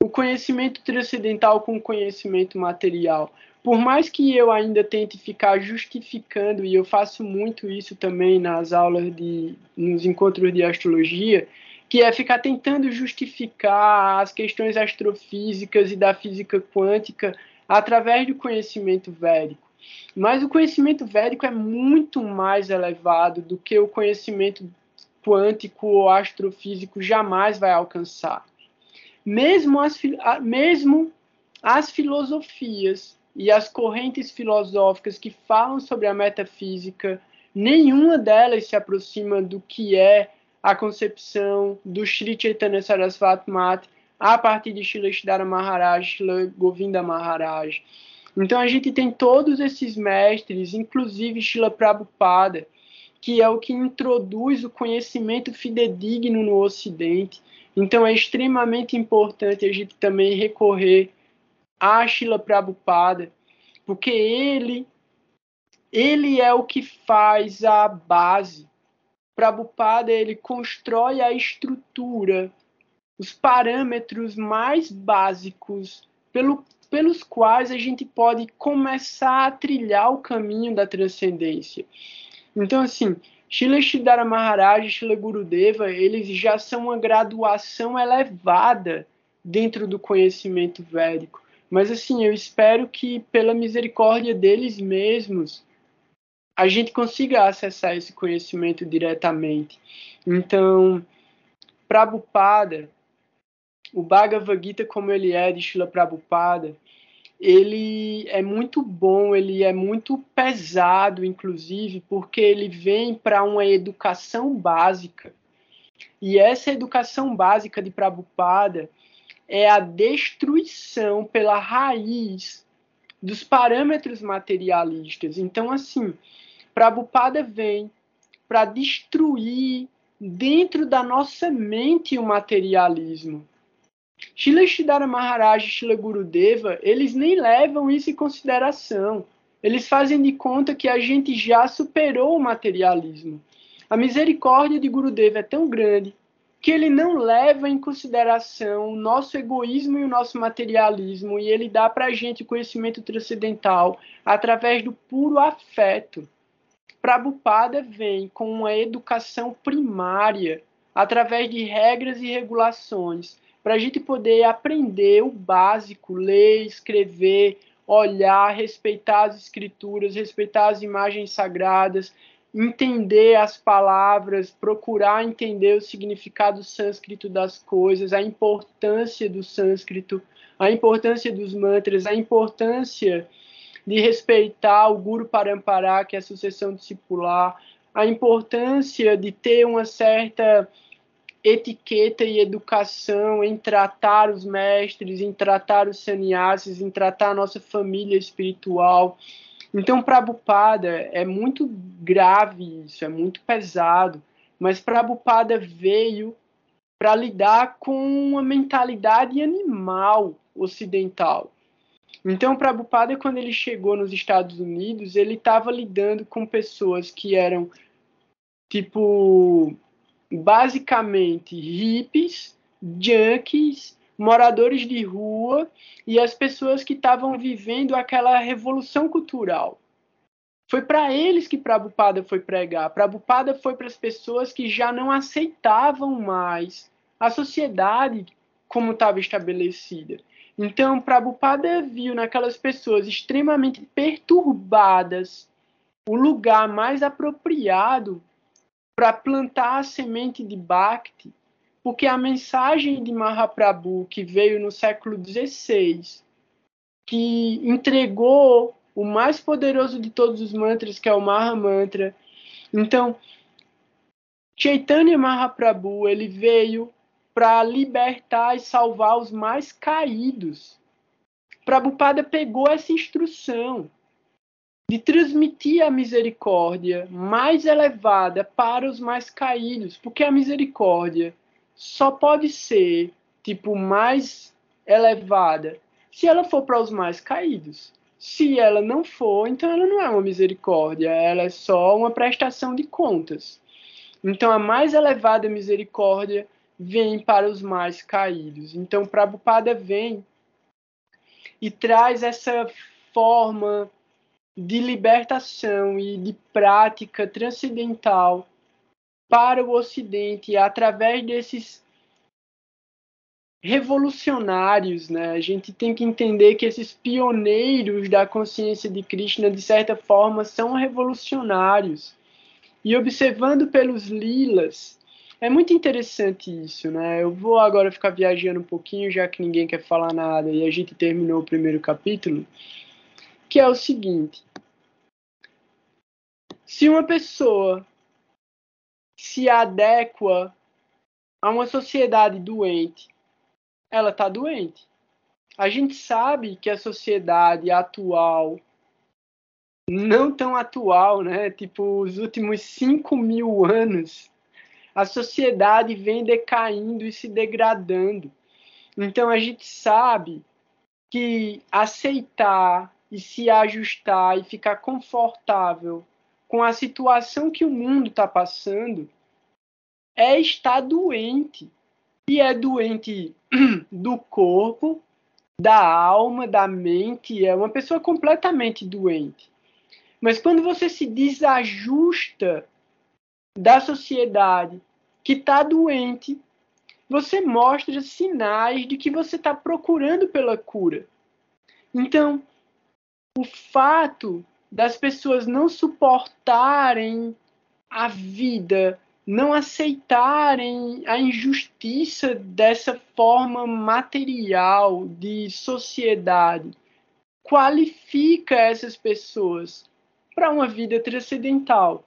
o conhecimento transcendental com o conhecimento material. Por mais que eu ainda tente ficar justificando, e eu faço muito isso também nas aulas de nos encontros de astrologia, que é ficar tentando justificar as questões astrofísicas e da física quântica através do conhecimento védico. Mas o conhecimento védico é muito mais elevado do que o conhecimento quântico ou astrofísico jamais vai alcançar. Mesmo as, mesmo as filosofias e as correntes filosóficas que falam sobre a metafísica, nenhuma delas se aproxima do que é a concepção do Sri Chaitanya Sarasvati Mati a partir de Srila Sridhara Maharaj, Srila Govinda Maharaj. Então a gente tem todos esses mestres, inclusive Srila Prabhupada, que é o que introduz o conhecimento fidedigno no Ocidente. Então é extremamente importante a gente também recorrer a Srila Prabhupada, porque ele ele é o que faz a base. Prabhupada ele constrói a estrutura, os parâmetros mais básicos pelo, pelos quais a gente pode começar a trilhar o caminho da transcendência. Então, assim, Shila Shidara Maharaj e Shila Gurudeva, eles já são uma graduação elevada dentro do conhecimento védico. Mas, assim, eu espero que, pela misericórdia deles mesmos, a gente consiga acessar esse conhecimento diretamente. Então, Prabhupada, o Bhagavad Gita como ele é de Shila Prabhupada, ele é muito bom, ele é muito pesado, inclusive, porque ele vem para uma educação básica. E essa educação básica de Prabhupada é a destruição pela raiz dos parâmetros materialistas. Então, assim, Prabhupada vem para destruir dentro da nossa mente o materialismo. Shila Shidara Maharaj e Shila Gurudeva, eles nem levam isso em consideração. Eles fazem de conta que a gente já superou o materialismo. A misericórdia de Gurudeva é tão grande que ele não leva em consideração o nosso egoísmo e o nosso materialismo e ele dá para a gente conhecimento transcendental através do puro afeto. Prabhupada vem com uma educação primária através de regras e regulações para a gente poder aprender o básico, ler, escrever, olhar, respeitar as escrituras, respeitar as imagens sagradas, entender as palavras, procurar entender o significado sânscrito das coisas, a importância do sânscrito, a importância dos mantras, a importância de respeitar o Guru Parampara, que é a sucessão discipular, a importância de ter uma certa etiqueta e educação em tratar os mestres, em tratar os sannyasis, em tratar a nossa família espiritual. Então, Prabhupada é muito grave isso, é muito pesado, mas Prabhupada veio para lidar com uma mentalidade animal ocidental. Então, Prabhupada, quando ele chegou nos Estados Unidos, ele estava lidando com pessoas que eram tipo basicamente hippies, junkies, moradores de rua e as pessoas que estavam vivendo aquela revolução cultural. Foi para eles que Prabhupada foi pregar. Prabhupada foi para as pessoas que já não aceitavam mais a sociedade como estava estabelecida. Então, Prabhupada viu naquelas pessoas extremamente perturbadas o lugar mais apropriado para plantar a semente de Bhakti, porque a mensagem de Mahaprabhu, que veio no século XVI, que entregou o mais poderoso de todos os mantras, que é o Maha Mantra. Então, Chaitanya Mahaprabhu, ele veio para libertar e salvar os mais caídos. Prabhupada pegou essa instrução de transmitir a misericórdia mais elevada para os mais caídos, porque a misericórdia só pode ser tipo mais elevada se ela for para os mais caídos. Se ela não for, então ela não é uma misericórdia, ela é só uma prestação de contas. Então a mais elevada misericórdia vem para os mais caídos. Então, Prabhupada vem e traz essa forma de libertação e de prática transcendental para o Ocidente através desses revolucionários, né? A gente tem que entender que esses pioneiros da consciência de Krishna, de certa forma, são revolucionários. E observando pelos lilas, é muito interessante isso, né? Eu vou agora ficar viajando um pouquinho, já que ninguém quer falar nada e a gente terminou o primeiro capítulo, que é o seguinte: se uma pessoa se adequa a uma sociedade doente, ela está doente. A gente sabe que a sociedade atual, não tão atual, né? Tipo, os últimos 5 mil anos, a sociedade vem decaindo e se degradando. Então a gente sabe que aceitar e se ajustar e ficar confortável com a situação que o mundo está passando é estar doente. E é doente do corpo, da alma, da mente, é uma pessoa completamente doente. Mas quando você se desajusta da sociedade que está doente, você mostra sinais de que você está procurando pela cura. Então, o fato das pessoas não suportarem a vida, não aceitarem a injustiça dessa forma material de sociedade, qualifica essas pessoas para uma vida transcendental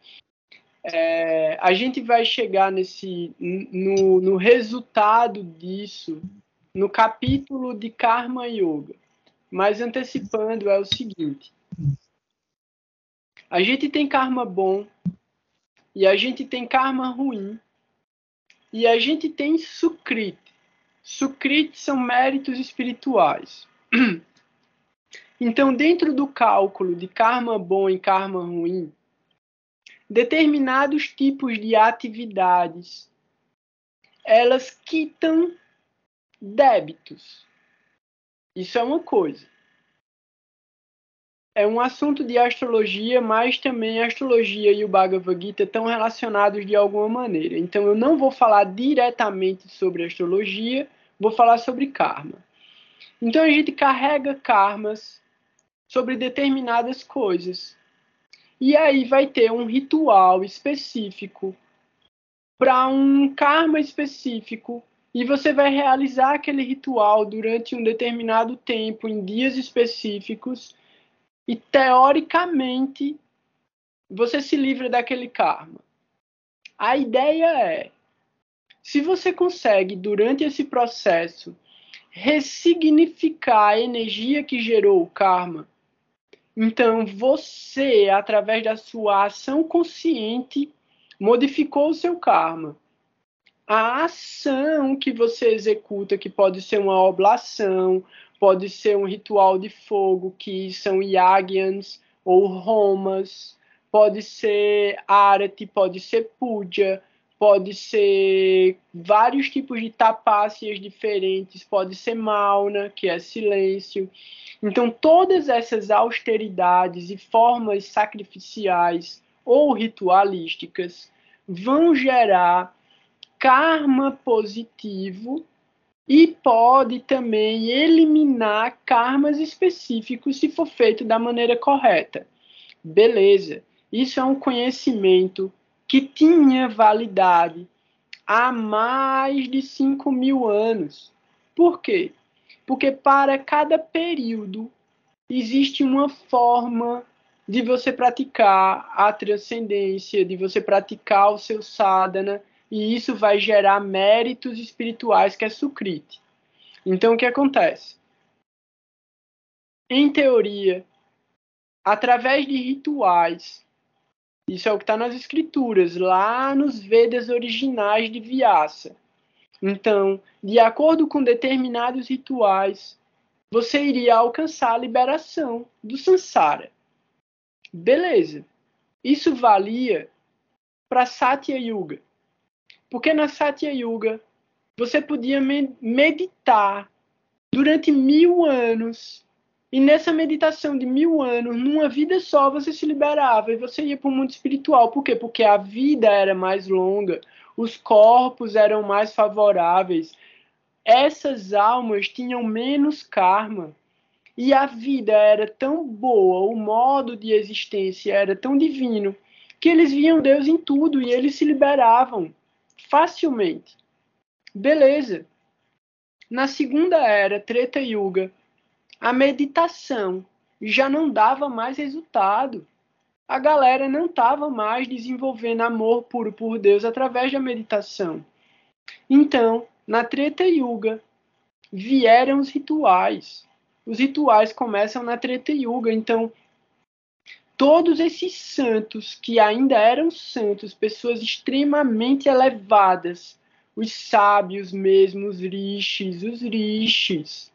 é, a gente vai chegar nesse no, no resultado disso no capítulo de Karma Yoga. Mas antecipando é o seguinte: a gente tem karma bom e a gente tem karma ruim e a gente tem sukrit. Sukrit são méritos espirituais. Então, dentro do cálculo de karma bom e karma ruim, determinados tipos de atividades elas quitam débitos. Isso é uma coisa. É um assunto de astrologia, mas também a astrologia e o Bhagavad Gita estão relacionados de alguma maneira. Então eu não vou falar diretamente sobre astrologia, vou falar sobre karma. Então a gente carrega karmas sobre determinadas coisas. E aí vai ter um ritual específico para um karma específico e você vai realizar aquele ritual durante um determinado tempo, em dias específicos, e teoricamente você se livra daquele karma. A ideia é: se você consegue, durante esse processo, ressignificar a energia que gerou o karma, então, você, através da sua ação consciente, modificou o seu karma. A ação que você executa, que pode ser uma oblação, pode ser um ritual de fogo, que são yagyans ou romas, pode ser arati, pode ser puja, pode ser vários tipos de tapácias diferentes, pode ser mauna, que é silêncio. Então, todas essas austeridades e formas sacrificiais ou ritualísticas vão gerar karma positivo e pode também eliminar karmas específicos se for feito da maneira correta. Beleza, isso é um conhecimento que tinha validade há mais de 5 mil anos. Por quê? Porque para cada período existe uma forma de você praticar a transcendência, de você praticar o seu sadhana, e isso vai gerar méritos espirituais, que é sukriti. Então, o que acontece? Em teoria, através de rituais, isso é o que está nas escrituras, lá nos Vedas originais de Vyasa. Então, de acordo com determinados rituais, você iria alcançar a liberação do samsara. Beleza. Isso valia para Satya Yuga. Porque na Satya Yuga você podia meditar durante mil anos. E nessa meditação de mil anos, numa vida só, você se liberava e você ia para o mundo espiritual. Por quê? Porque a vida era mais longa, os corpos eram mais favoráveis, essas almas tinham menos karma. E a vida era tão boa, o modo de existência era tão divino, que eles viam Deus em tudo e eles se liberavam facilmente. Beleza. Na segunda era, Treta Yuga, a meditação já não dava mais resultado. A galera não estava mais desenvolvendo amor puro por Deus através da meditação. Então, na Treta Yuga, vieram os rituais. Os rituais começam na Treta Yuga, então todos esses santos que ainda eram santos, pessoas extremamente elevadas, os sábios mesmo, os rishis, os rishis.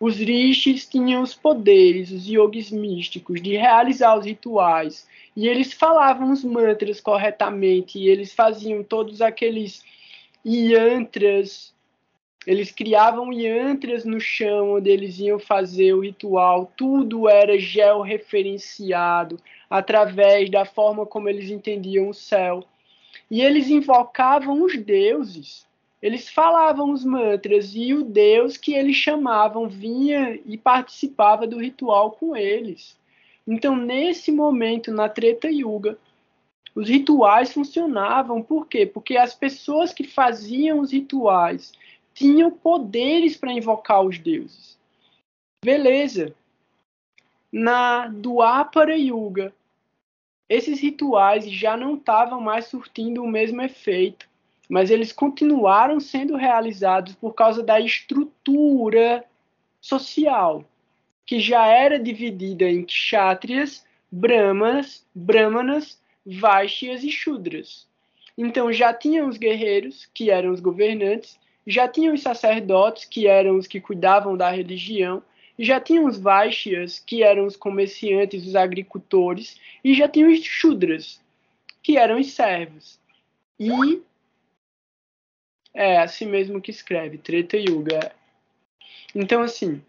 Os rishis tinham os poderes, os yogis místicos, de realizar os rituais. E eles falavam os mantras corretamente, e eles faziam todos aqueles yantras. Eles criavam yantras no chão onde eles iam fazer o ritual. Tudo era georreferenciado através da forma como eles entendiam o céu. E eles invocavam os deuses. Eles falavam os mantras e o deus que eles chamavam vinha e participava do ritual com eles. Então, nesse momento, na Treta Yuga, os rituais funcionavam. Por quê? Porque as pessoas que faziam os rituais tinham poderes para invocar os deuses. Beleza. Na Duapara Yuga, esses rituais já não estavam mais surtindo o mesmo efeito, mas eles continuaram sendo realizados por causa da estrutura social, que já era dividida em kshatriyas, brahmanas, brahmanas, vaishyas e shudras. Então já tinham os guerreiros, que eram os governantes, já tinham os sacerdotes, que eram os que cuidavam da religião, já tinha os Vaishyas, que eram os comerciantes, os agricultores, e já tinha os Shudras, que eram os servos. E é assim mesmo que escreve, Treta Yuga. Então, assim,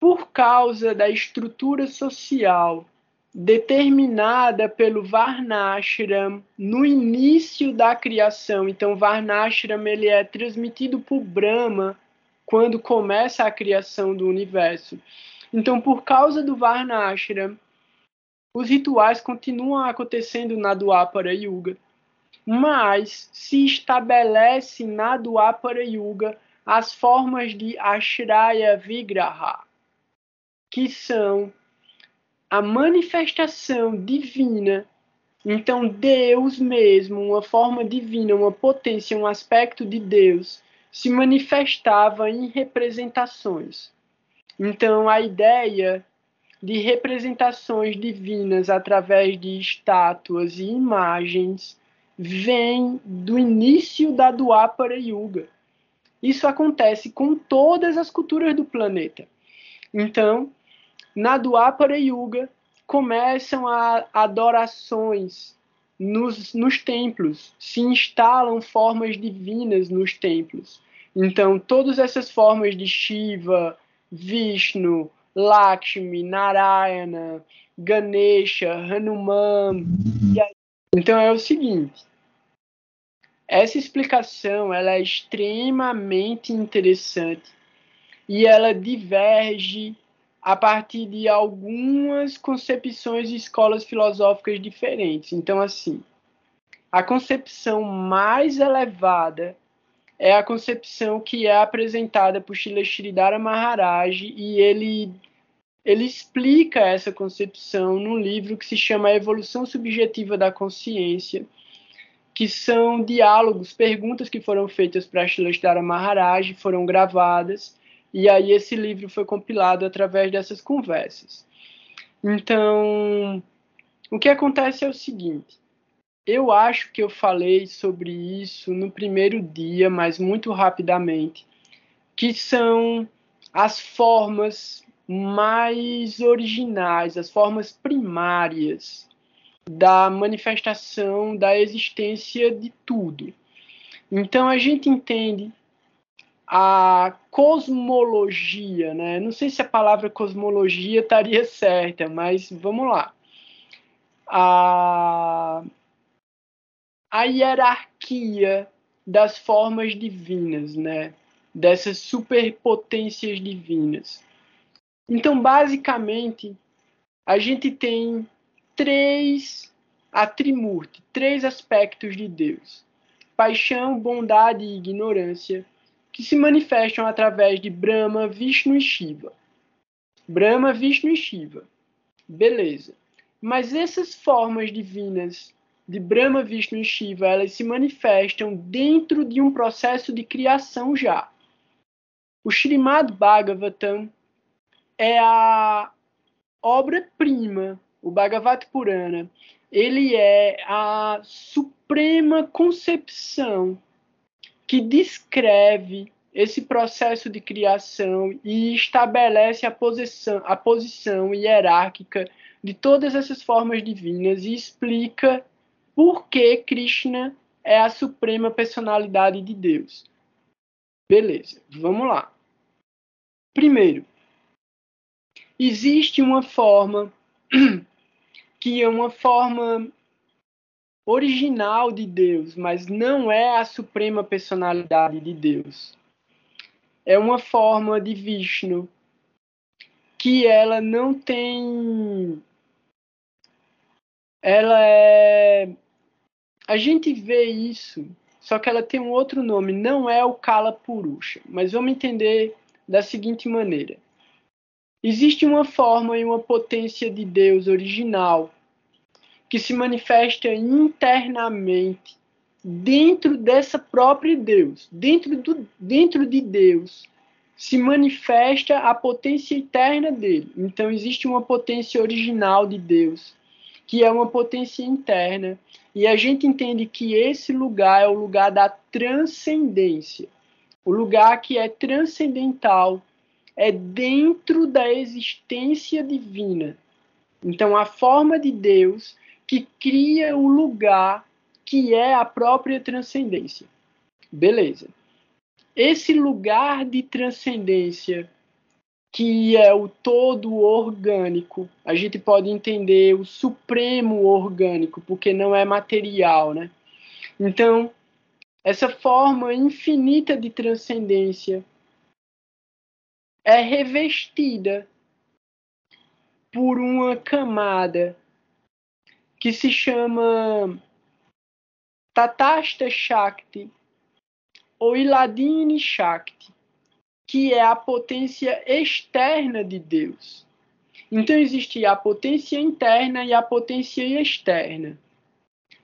por causa da estrutura social determinada pelo Varnashram no início da criação, então Varnashram ele é transmitido por Brahma quando começa a criação do universo. Então, por causa do Varnashram, os rituais continuam acontecendo na Dwapara Yuga, mas se estabelece na Dwapara Yuga as formas de Ashraya Vigraha, que são a manifestação divina. Então, Deus mesmo, uma forma divina, uma potência, um aspecto de Deus, se manifestava em representações. Então, a ideia de representações divinas através de estátuas e imagens vem do início da Dwapara Yuga. Isso acontece com todas as culturas do planeta. Então, na Dwapara Yuga, começam a adorações nos, nos templos, se instalam formas divinas nos templos. Então, todas essas formas de Shiva, Vishnu, Lakshmi, Narayana, Ganesha, Hanuman. Então é o seguinte. Essa explicação ela é extremamente interessante e ela diverge a partir de algumas concepções de escolas filosóficas diferentes. Então, assim, a concepção mais elevada é a concepção que é apresentada por Srila Sridhara Maharaj e ele ele explica essa concepção num livro que se chama A Evolução Subjetiva da Consciência, que são diálogos, perguntas que foram feitas para Srila Sridhara Maharaj, foram gravadas, e aí esse livro foi compilado através dessas conversas. Então, o que acontece é o seguinte, eu acho que eu falei sobre isso no primeiro dia, mas muito rapidamente, que são as formas mais originais, as formas primárias da manifestação da existência de tudo. Então a gente entende a cosmologia, né? Não sei se a palavra cosmologia estaria certa, mas vamos lá. A, a hierarquia das formas divinas, né? Dessas superpotências divinas. Então, basicamente, a gente tem três atributos, três aspectos de Deus: paixão, bondade e ignorância, que se manifestam através de Brahma, Vishnu e Shiva. Brahma, Vishnu e Shiva. Beleza. Mas essas formas divinas de Brahma, Vishnu e Shiva, elas se manifestam dentro de um processo de criação já. O Srimad Bhagavatam é a obra-prima, o Bhagavad Purana. Ele é a suprema concepção que descreve esse processo de criação e estabelece a posição, a posição hierárquica de todas essas formas divinas e explica por que Krishna é a suprema personalidade de Deus. Beleza, vamos lá. Primeiro, existe uma forma que é uma forma original de Deus, mas não é a suprema personalidade de Deus. É uma forma de Vishnu que ela não tem ela é a gente vê isso, só que ela tem um outro nome, não é o Kala Purusha, mas vamos entender da seguinte maneira. Existe uma forma e uma potência de Deus original que se manifesta internamente dentro dessa própria Deus, dentro, do, dentro de Deus, se manifesta a potência eterna dele. Então existe uma potência original de Deus, que é uma potência interna, e a gente entende que esse lugar é o lugar da transcendência, o lugar que é transcendental, é dentro da existência divina. Então, a forma de Deus que cria o lugar que é a própria transcendência. Beleza. Esse lugar de transcendência, que é o todo orgânico, a gente pode entender o supremo orgânico, porque não é material, né? Então, essa forma infinita de transcendência é revestida por uma camada que se chama Tatasta Shakti ou Iladini Shakti, que é a potência externa de Deus. Então existe a potência interna e a potência externa.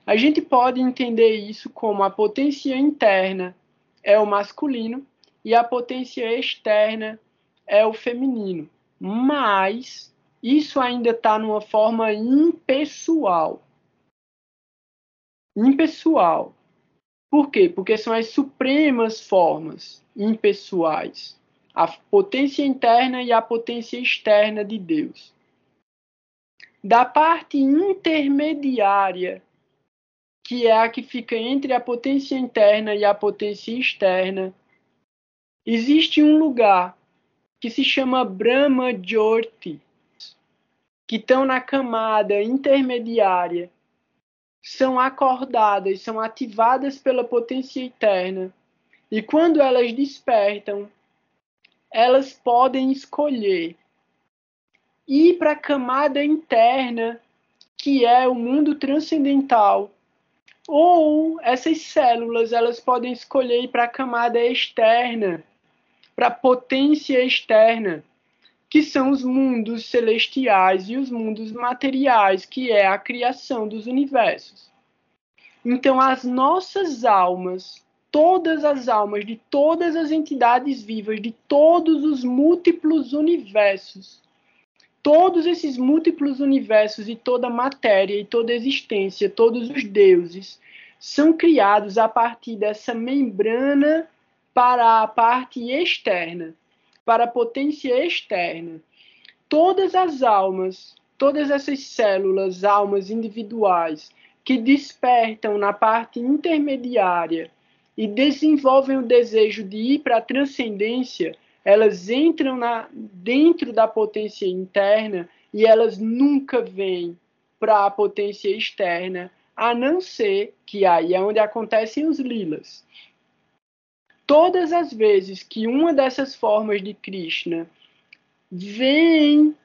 A gente pode entender isso como a potência interna é o masculino e a potência externa é o feminino. Mas isso ainda está numa forma impessoal. Impessoal. Por quê? Porque são as supremas formas impessoais. A potência interna e a potência externa de Deus. Da parte intermediária, que é a que fica entre a potência interna e a potência externa, existe um lugar que se chama Brahma Jyoti, que estão na camada intermediária, são acordadas, são ativadas pela potência eterna. E quando elas despertam, elas podem escolher ir para a camada interna, que é o mundo transcendental, ou essas células elas podem escolher ir para a camada externa, para a potência externa, que são os mundos celestiais e os mundos materiais, que é a criação dos universos. Então, as nossas almas, todas as almas de todas as entidades vivas, de todos os múltiplos universos, todos esses múltiplos universos e toda matéria e toda existência, todos os deuses, são criados a partir dessa membrana para a parte externa, para a potência externa. Todas as almas, todas essas células, almas individuais, que despertam na parte intermediária e desenvolvem o desejo de ir para a transcendência, elas entram na, dentro da potência interna e elas nunca vêm para a potência externa, a não ser que aí é onde acontecem os lilas. Todas as vezes que uma dessas formas de Krishna vem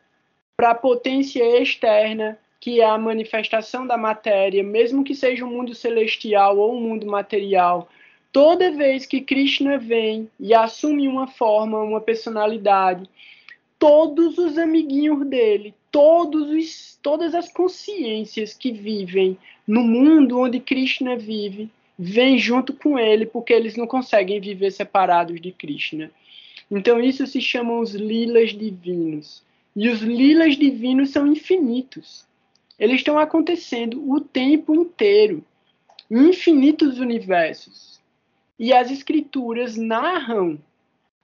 para a potência externa, que é a manifestação da matéria, mesmo que seja um mundo celestial ou um mundo material, toda vez que Krishna vem e assume uma forma, uma personalidade, todos os amiguinhos dele, todos os, todas as consciências que vivem no mundo onde Krishna vive, vêm junto com ele, porque eles não conseguem viver separados de Krishna. Então isso se chamam os lilas divinos. E os lilas divinos são infinitos. Eles estão acontecendo o tempo inteiro, em infinitos universos. E as escrituras narram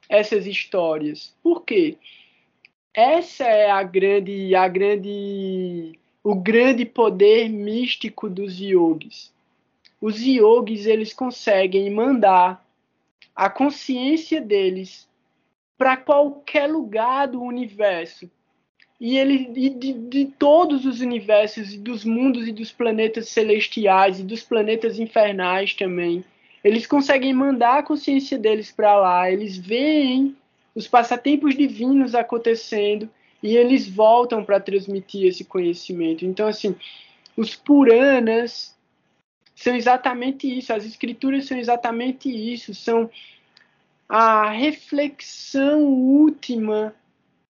essas histórias. Por quê? Essa é a grande, a grande, o grande poder místico dos yogis. Os yogis eles conseguem mandar a consciência deles para qualquer lugar do universo. E ele e de, de todos os universos, e dos mundos e dos planetas celestiais e dos planetas infernais também eles conseguem mandar a consciência deles para lá, eles veem os passatempos divinos acontecendo e eles voltam para transmitir esse conhecimento. Então, assim, os Puranas são exatamente isso, as escrituras são exatamente isso, são a reflexão última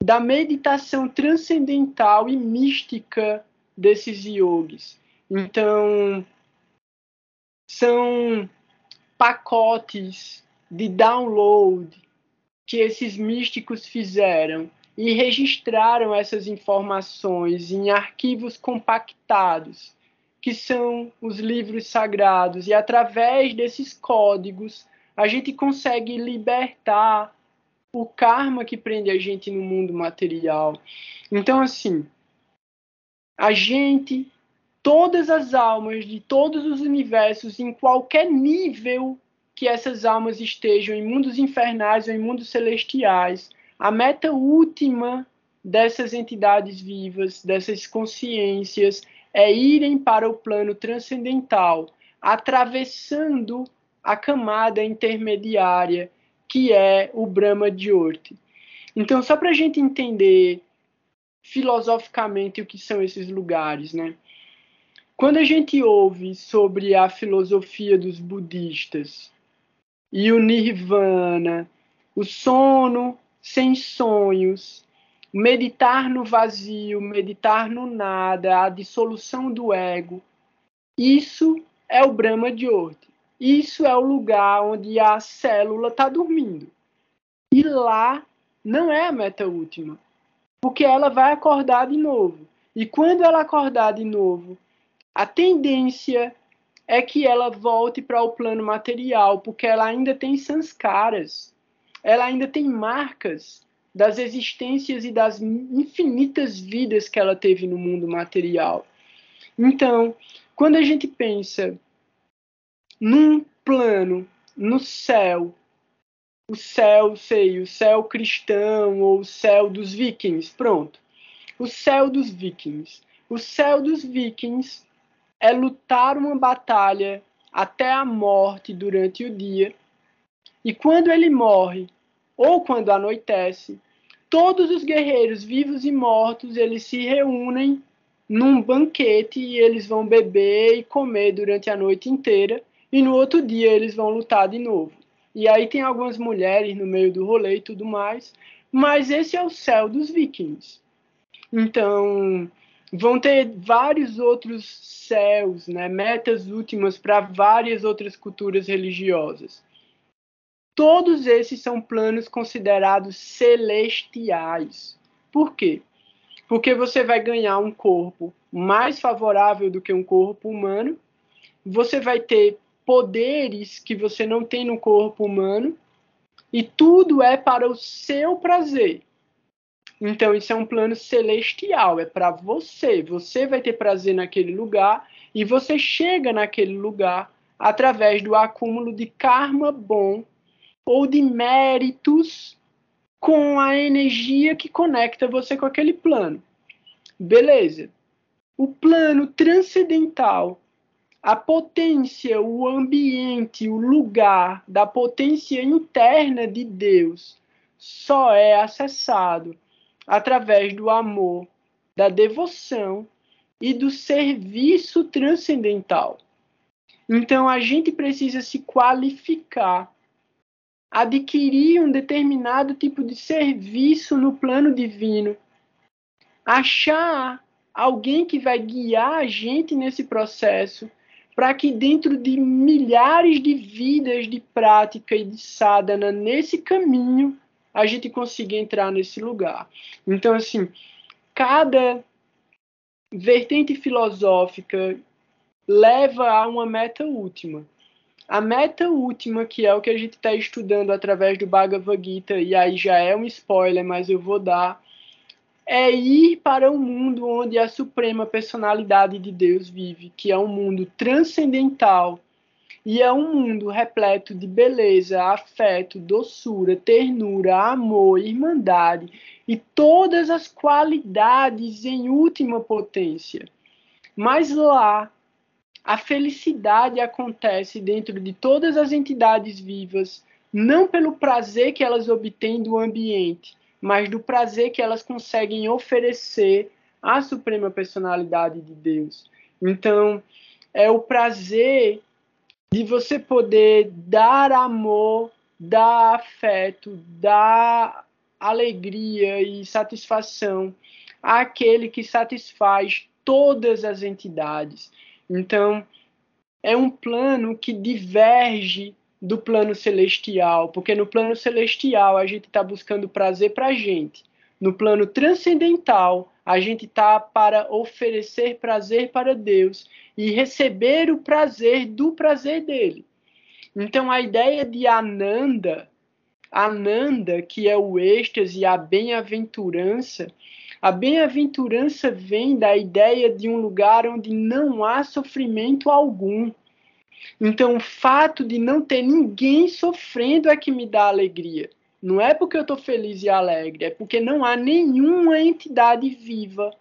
da meditação transcendental e mística desses yogis. Então, são pacotes de download que esses místicos fizeram e registraram essas informações em arquivos compactados, que são os livros sagrados, e através desses códigos a gente consegue libertar o karma que prende a gente no mundo material. Então, assim, a gente todas as almas de todos os universos, em qualquer nível que essas almas estejam, em mundos infernais ou em mundos celestiais, a meta última dessas entidades vivas, dessas consciências, é irem para o plano transcendental, atravessando a camada intermediária que é o Brahma Jyoti. Então, só para a gente entender filosoficamente o que são esses lugares, né? Quando a gente ouve sobre a filosofia dos budistas e o nirvana, o sono sem sonhos, meditar no vazio, meditar no nada, a dissolução do ego, isso é o Brahma Jyoti. Isso é o lugar onde a célula está dormindo. E lá não é a meta última, porque ela vai acordar de novo. E quando ela acordar de novo a tendência é que ela volte para o plano material, porque ela ainda tem sanskaras, ela ainda tem marcas das existências e das infinitas vidas que ela teve no mundo material. Então, quando a gente pensa num plano, no céu, o céu, sei, o céu cristão ou o céu dos vikings, pronto. O céu dos vikings. O céu dos vikings é lutar uma batalha até a morte durante o dia. E quando ele morre, ou quando anoitece, todos os guerreiros vivos e mortos, eles se reúnem num banquete e eles vão beber e comer durante a noite inteira e no outro dia eles vão lutar de novo. E aí tem algumas mulheres no meio do rolê e tudo mais, mas esse é o céu dos vikings. Então, vão ter vários outros céus, né, metas últimas para várias outras culturas religiosas. Todos esses são planos considerados celestiais. Por quê? Porque você vai ganhar um corpo mais favorável do que um corpo humano, você vai ter poderes que você não tem no corpo humano, e tudo é para o seu prazer. Então, isso é um plano celestial, é para você. Você vai ter prazer naquele lugar e você chega naquele lugar através do acúmulo de karma bom ou de méritos com a energia que conecta você com aquele plano. Beleza. O plano transcendental, a potência, o ambiente, o lugar da potência interna de Deus só é acessado através do amor, da devoção e do serviço transcendental. Então a gente precisa se qualificar, adquirir um determinado tipo de serviço no plano divino, achar alguém que vai guiar a gente nesse processo, para que dentro de milhares de vidas de prática e de sadhana nesse caminho, a gente consiga entrar nesse lugar. Então, assim, cada vertente filosófica leva a uma meta última. A meta última, que é o que a gente está estudando através do Bhagavad Gita, e aí já é um spoiler, mas eu vou dar, é ir para um mundo onde a suprema personalidade de Deus vive, que é um mundo transcendental e é um mundo repleto de beleza, afeto, doçura, ternura, amor, irmandade e todas as qualidades em última potência. Mas lá, a felicidade acontece dentro de todas as entidades vivas, não pelo prazer que elas obtêm do ambiente, mas do prazer que elas conseguem oferecer à suprema personalidade de Deus. Então, é o prazer de você poder dar amor, dar afeto, dar alegria e satisfação àquele que satisfaz todas as entidades. Então, é um plano que diverge do plano celestial, porque no plano celestial a gente está buscando prazer para a gente. No plano transcendental, a gente está para oferecer prazer para Deus e receber o prazer do prazer dele. Então, a ideia de Ananda, Ananda, que é o êxtase, a bem-aventurança, a bem-aventurança vem da ideia de um lugar onde não há sofrimento algum. Então, o fato de não ter ninguém sofrendo é que me dá alegria. Não é porque eu estou feliz e alegre, é porque não há nenhuma entidade viva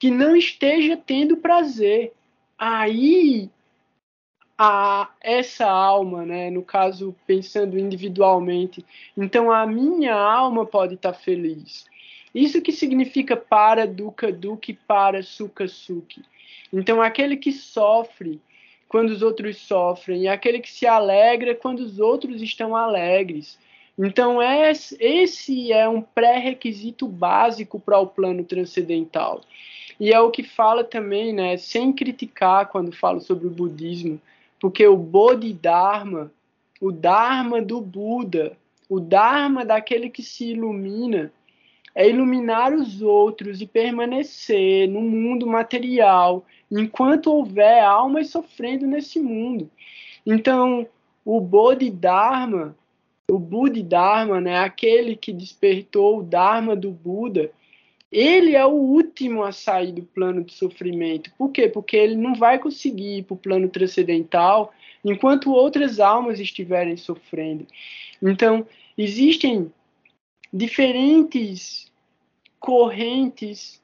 que não esteja tendo prazer. Aí, a essa alma, né, no caso, pensando individualmente, então a minha alma pode estar tá feliz. Isso que significa para dukkha dukkha para sukha sukhi. Então, aquele que sofre quando os outros sofrem, e aquele que se alegra quando os outros estão alegres. Então, esse é um pré-requisito básico para o plano transcendental. E é o que fala também, né, sem criticar quando falo sobre o budismo, porque o Bodhidharma, o Dharma do Buda, o Dharma daquele que se ilumina, é iluminar os outros e permanecer no mundo material enquanto houver almas sofrendo nesse mundo. Então, o Bodhidharma, o Bodhidharma, né, aquele que despertou o Dharma do Buda, ele é o último a sair do plano de sofrimento. Por quê? Porque ele não vai conseguir ir para o plano transcendental enquanto outras almas estiverem sofrendo. Então, existem diferentes correntes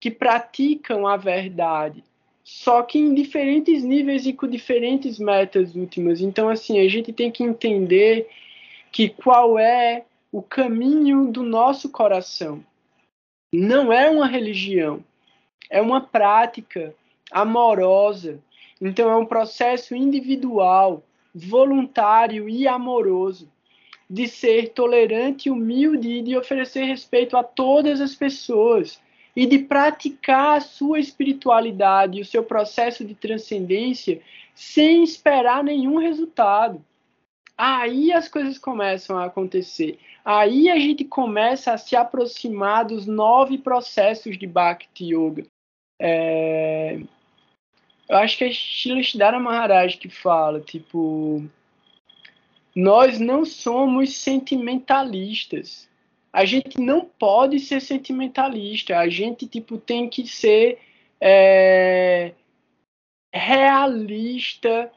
que praticam a verdade, só que em diferentes níveis e com diferentes metas últimas. Então, assim, a gente tem que entender que qual é o caminho do nosso coração. Não é uma religião, é uma prática amorosa. Então, é um processo individual, voluntário e amoroso de ser tolerante, humilde e de oferecer respeito a todas as pessoas e de praticar a sua espiritualidade, o seu processo de transcendência sem esperar nenhum resultado. Aí as coisas começam a acontecer. Aí a gente começa a se aproximar dos nove processos de Bhakti Yoga. É... Eu acho que é Shilashidhara Maharaj que fala, tipo, nós não somos sentimentalistas. A gente não pode ser sentimentalista. A gente tipo tem que ser é, realista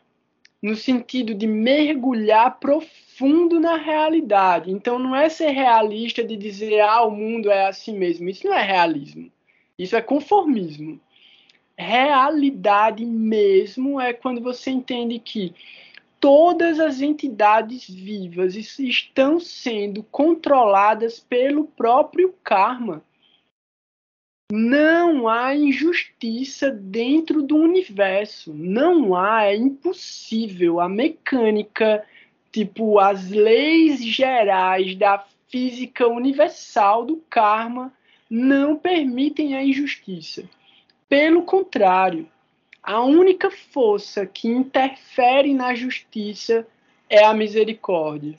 no sentido de mergulhar profundo na realidade. Então não é ser realista de dizer ah, o mundo é assim mesmo. Isso não é realismo. Isso é conformismo. Realidade mesmo é quando você entende que todas as entidades vivas estão sendo controladas pelo próprio karma. Não há injustiça dentro do universo. Não há, é impossível. A mecânica, tipo, as leis gerais da física universal do karma não permitem a injustiça. Pelo contrário, a única força que interfere na justiça é a misericórdia.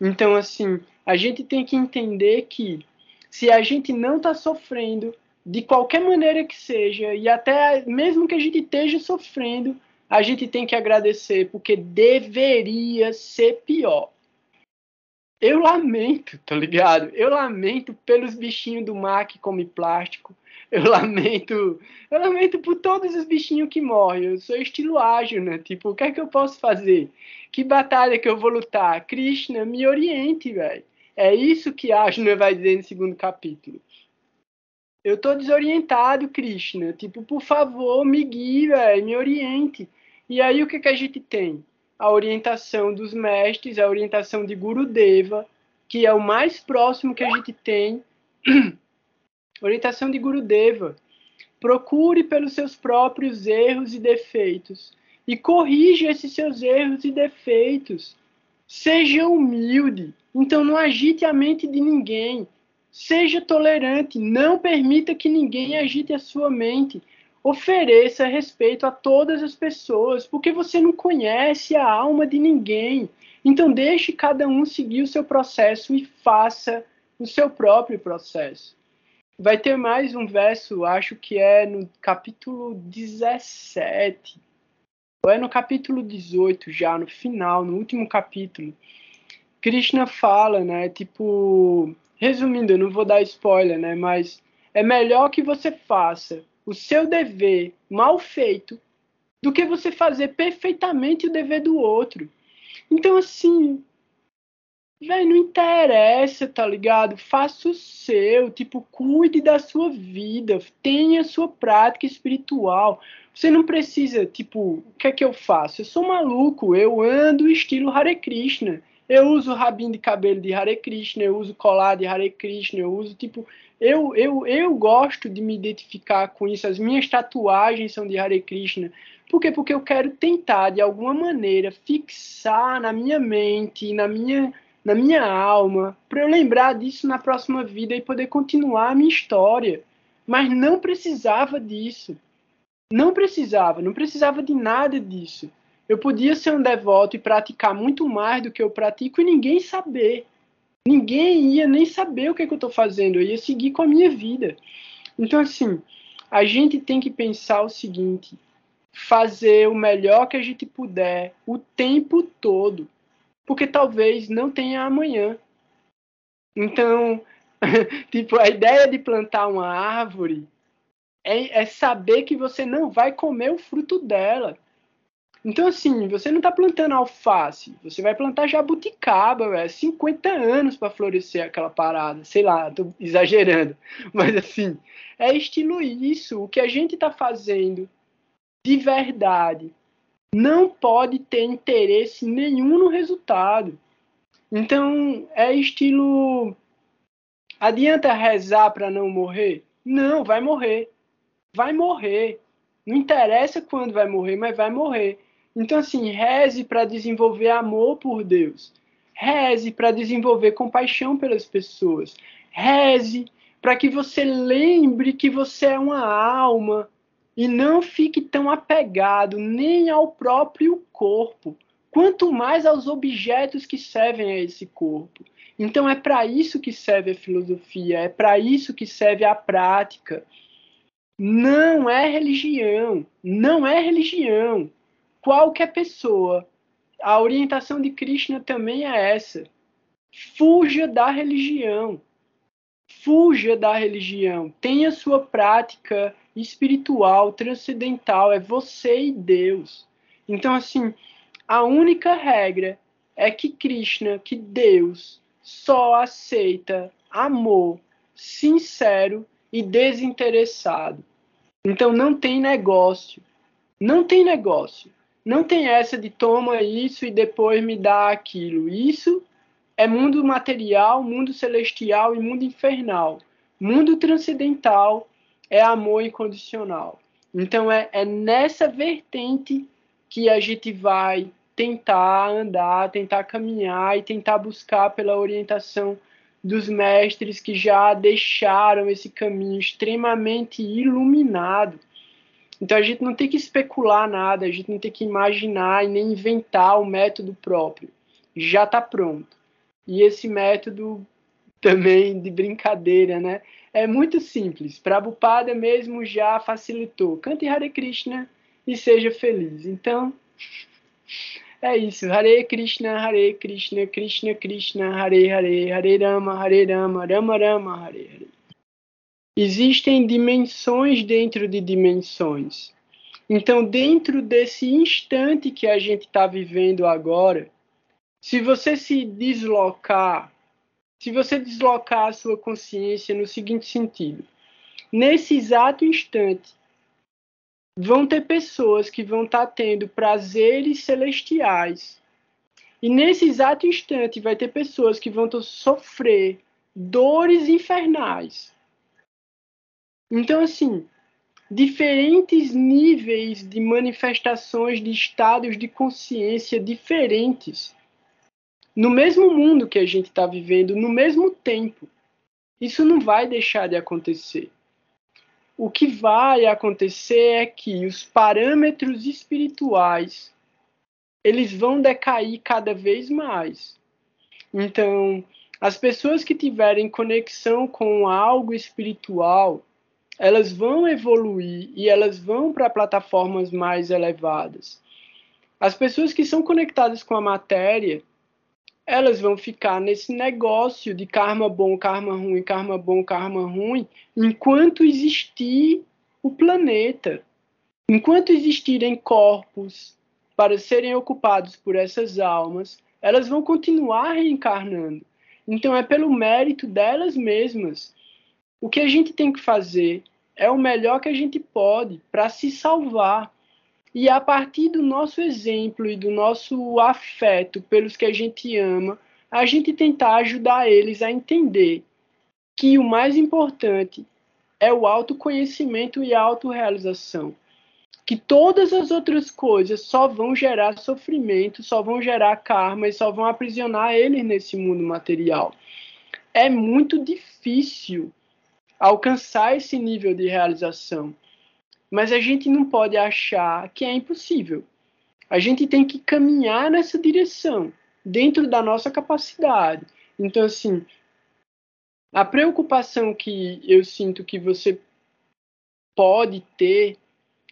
Então, assim, a gente tem que entender que se a gente não está sofrendo, de qualquer maneira que seja, e até mesmo que a gente esteja sofrendo, a gente tem que agradecer, porque deveria ser pior. Eu lamento, tá ligado? Eu lamento pelos bichinhos do mar que comem plástico. Eu lamento, eu lamento por todos os bichinhos que morrem. Eu sou estilo ágil, né? Tipo, o que é que eu posso fazer? Que batalha que eu vou lutar? Krishna, me oriente, velho. É isso que Arjuna vai dizer no segundo capítulo eu tô desorientado, Krishna. Tipo, por favor, me guie, véio, me oriente. E aí o que, que a gente tem? A orientação dos mestres, a orientação de Guru Deva, que é o mais próximo que a gente tem. orientação de Guru Deva. Procure pelos seus próprios erros e defeitos e corrija esses seus erros e defeitos. Seja humilde. Então não agite a mente de ninguém. Seja tolerante, não permita que ninguém agite a sua mente. Ofereça respeito a todas as pessoas, porque você não conhece a alma de ninguém. Então deixe cada um seguir o seu processo e faça o seu próprio processo. Vai ter mais um verso, acho que é no capítulo 17. Ou é no capítulo 18 já, no final, no último capítulo. Krishna fala, né, tipo, resumindo, eu não vou dar spoiler, né? Mas é melhor que você faça o seu dever mal feito do que você fazer perfeitamente o dever do outro. Então, assim, velho, não interessa, tá ligado? Faça o seu, tipo, cuide da sua vida, tenha a sua prática espiritual. Você não precisa, tipo, o que é que eu faço? Eu sou maluco, eu ando estilo Hare Krishna. Eu uso rabinho de cabelo de Hare Krishna, eu uso colar de Hare Krishna, eu uso tipo. Eu, eu, eu gosto de me identificar com isso. As minhas tatuagens são de Hare Krishna. Por quê? Porque eu quero tentar, de alguma maneira, fixar na minha mente, na minha, na minha alma, para eu lembrar disso na próxima vida e poder continuar a minha história. Mas não precisava disso. Não precisava, não precisava de nada disso. Eu podia ser um devoto e praticar muito mais do que eu pratico e ninguém saber. Ninguém ia nem saber o que, é que eu estou fazendo, eu ia seguir com a minha vida. Então, assim, a gente tem que pensar o seguinte: fazer o melhor que a gente puder o tempo todo, porque talvez não tenha amanhã. Então, tipo, a ideia de plantar uma árvore é, é saber que você não vai comer o fruto dela. Então, assim, você não está plantando alface, você vai plantar jabuticaba, velho. 50 anos para florescer aquela parada. Sei lá, tô exagerando. Mas, assim, é estilo isso. O que a gente está fazendo de verdade não pode ter interesse nenhum no resultado. Então, é estilo. Adianta rezar para não morrer? Não, vai morrer. Vai morrer. Não interessa quando vai morrer, mas vai morrer. Então, assim, reze para desenvolver amor por Deus. Reze para desenvolver compaixão pelas pessoas. Reze para que você lembre que você é uma alma e não fique tão apegado nem ao próprio corpo, quanto mais aos objetos que servem a esse corpo. Então é para isso que serve a filosofia, é para isso que serve a prática. Não é religião, não é religião qualquer pessoa. A orientação de Krishna também é essa. Fuja da religião. Fuja da religião. Tenha sua prática espiritual, transcendental. É você e Deus. Então, assim, A única regra é que Krishna, que Deus, só aceita amor sincero e desinteressado. Então não tem negócio. Não tem negócio. Não tem essa de toma isso e depois me dá aquilo. Isso é mundo material, mundo celestial e mundo infernal. Mundo transcendental é amor incondicional. Então é, é nessa vertente que a gente vai tentar andar, tentar caminhar e tentar buscar pela orientação dos mestres que já deixaram esse caminho extremamente iluminado. Então a gente não tem que especular nada, a gente não tem que imaginar e nem inventar o método próprio. Já está pronto. E esse método também de brincadeira, né? É muito simples. Prabhupada mesmo já facilitou. Cante Hare Krishna e seja feliz. Então, é isso. Hare Krishna, Hare Krishna, Krishna Krishna, Hare Hare, Hare Rama, Hare Rama, Rama Rama, Hare Hare. Existem dimensões dentro de dimensões. Então, dentro desse instante que a gente está vivendo agora, se você se deslocar, se você deslocar a sua consciência no seguinte sentido: nesse exato instante, vão ter pessoas que vão estar tá tendo prazeres celestiais. E nesse exato instante vai ter pessoas que vão sofrer dores infernais. Então, assim, diferentes níveis de manifestações de estados de consciência diferentes no mesmo mundo que a gente está vivendo, no mesmo tempo. Isso não vai deixar de acontecer o que vai acontecer é que os parâmetros espirituais eles vão decair cada vez mais. Então, as pessoas que tiverem conexão com algo espiritual, elas vão evoluir e elas vão para plataformas mais elevadas. As pessoas que são conectadas com a matéria, elas vão ficar nesse negócio de karma bom, karma ruim, karma bom, karma ruim, enquanto existir o planeta. Enquanto existirem corpos para serem ocupados por essas almas, elas vão continuar reencarnando. Então é pelo mérito delas mesmas. O que a gente tem que fazer é o melhor que a gente pode para se salvar. E a partir do nosso exemplo e do nosso afeto pelos que a gente ama, a gente tentar ajudar eles a entender que o mais importante é o autoconhecimento e a autorrealização. Que todas as outras coisas só vão gerar sofrimento, só vão gerar karma e só vão aprisionar eles nesse mundo material. É muito difícil alcançar esse nível de realização. Mas a gente não pode achar que é impossível. A gente tem que caminhar nessa direção, dentro da nossa capacidade. Então, assim, a preocupação que eu sinto que você pode ter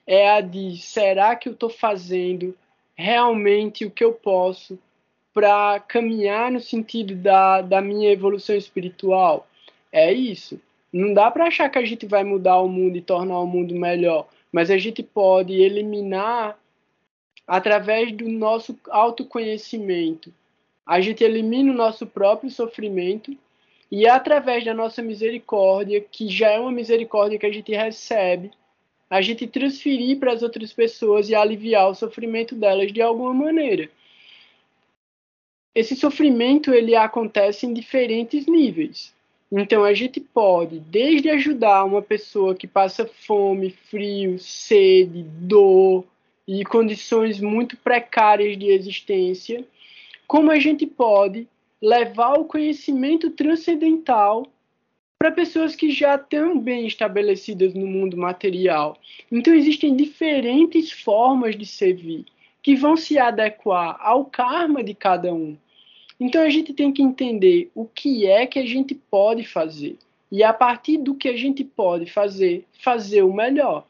é a de será que eu estou fazendo realmente o que eu posso para caminhar no sentido da, da minha evolução espiritual? É isso. Não dá para achar que a gente vai mudar o mundo e tornar o mundo melhor, mas a gente pode eliminar através do nosso autoconhecimento. A gente elimina o nosso próprio sofrimento e através da nossa misericórdia, que já é uma misericórdia que a gente recebe, a gente transferir para as outras pessoas e aliviar o sofrimento delas de alguma maneira. Esse sofrimento ele acontece em diferentes níveis. Então a gente pode desde ajudar uma pessoa que passa fome, frio, sede, dor e condições muito precárias de existência, como a gente pode levar o conhecimento transcendental para pessoas que já estão bem estabelecidas no mundo material. Então existem diferentes formas de servir que vão se adequar ao karma de cada um. Então a gente tem que entender o que é que a gente pode fazer. E a partir do que a gente pode fazer, fazer o melhor.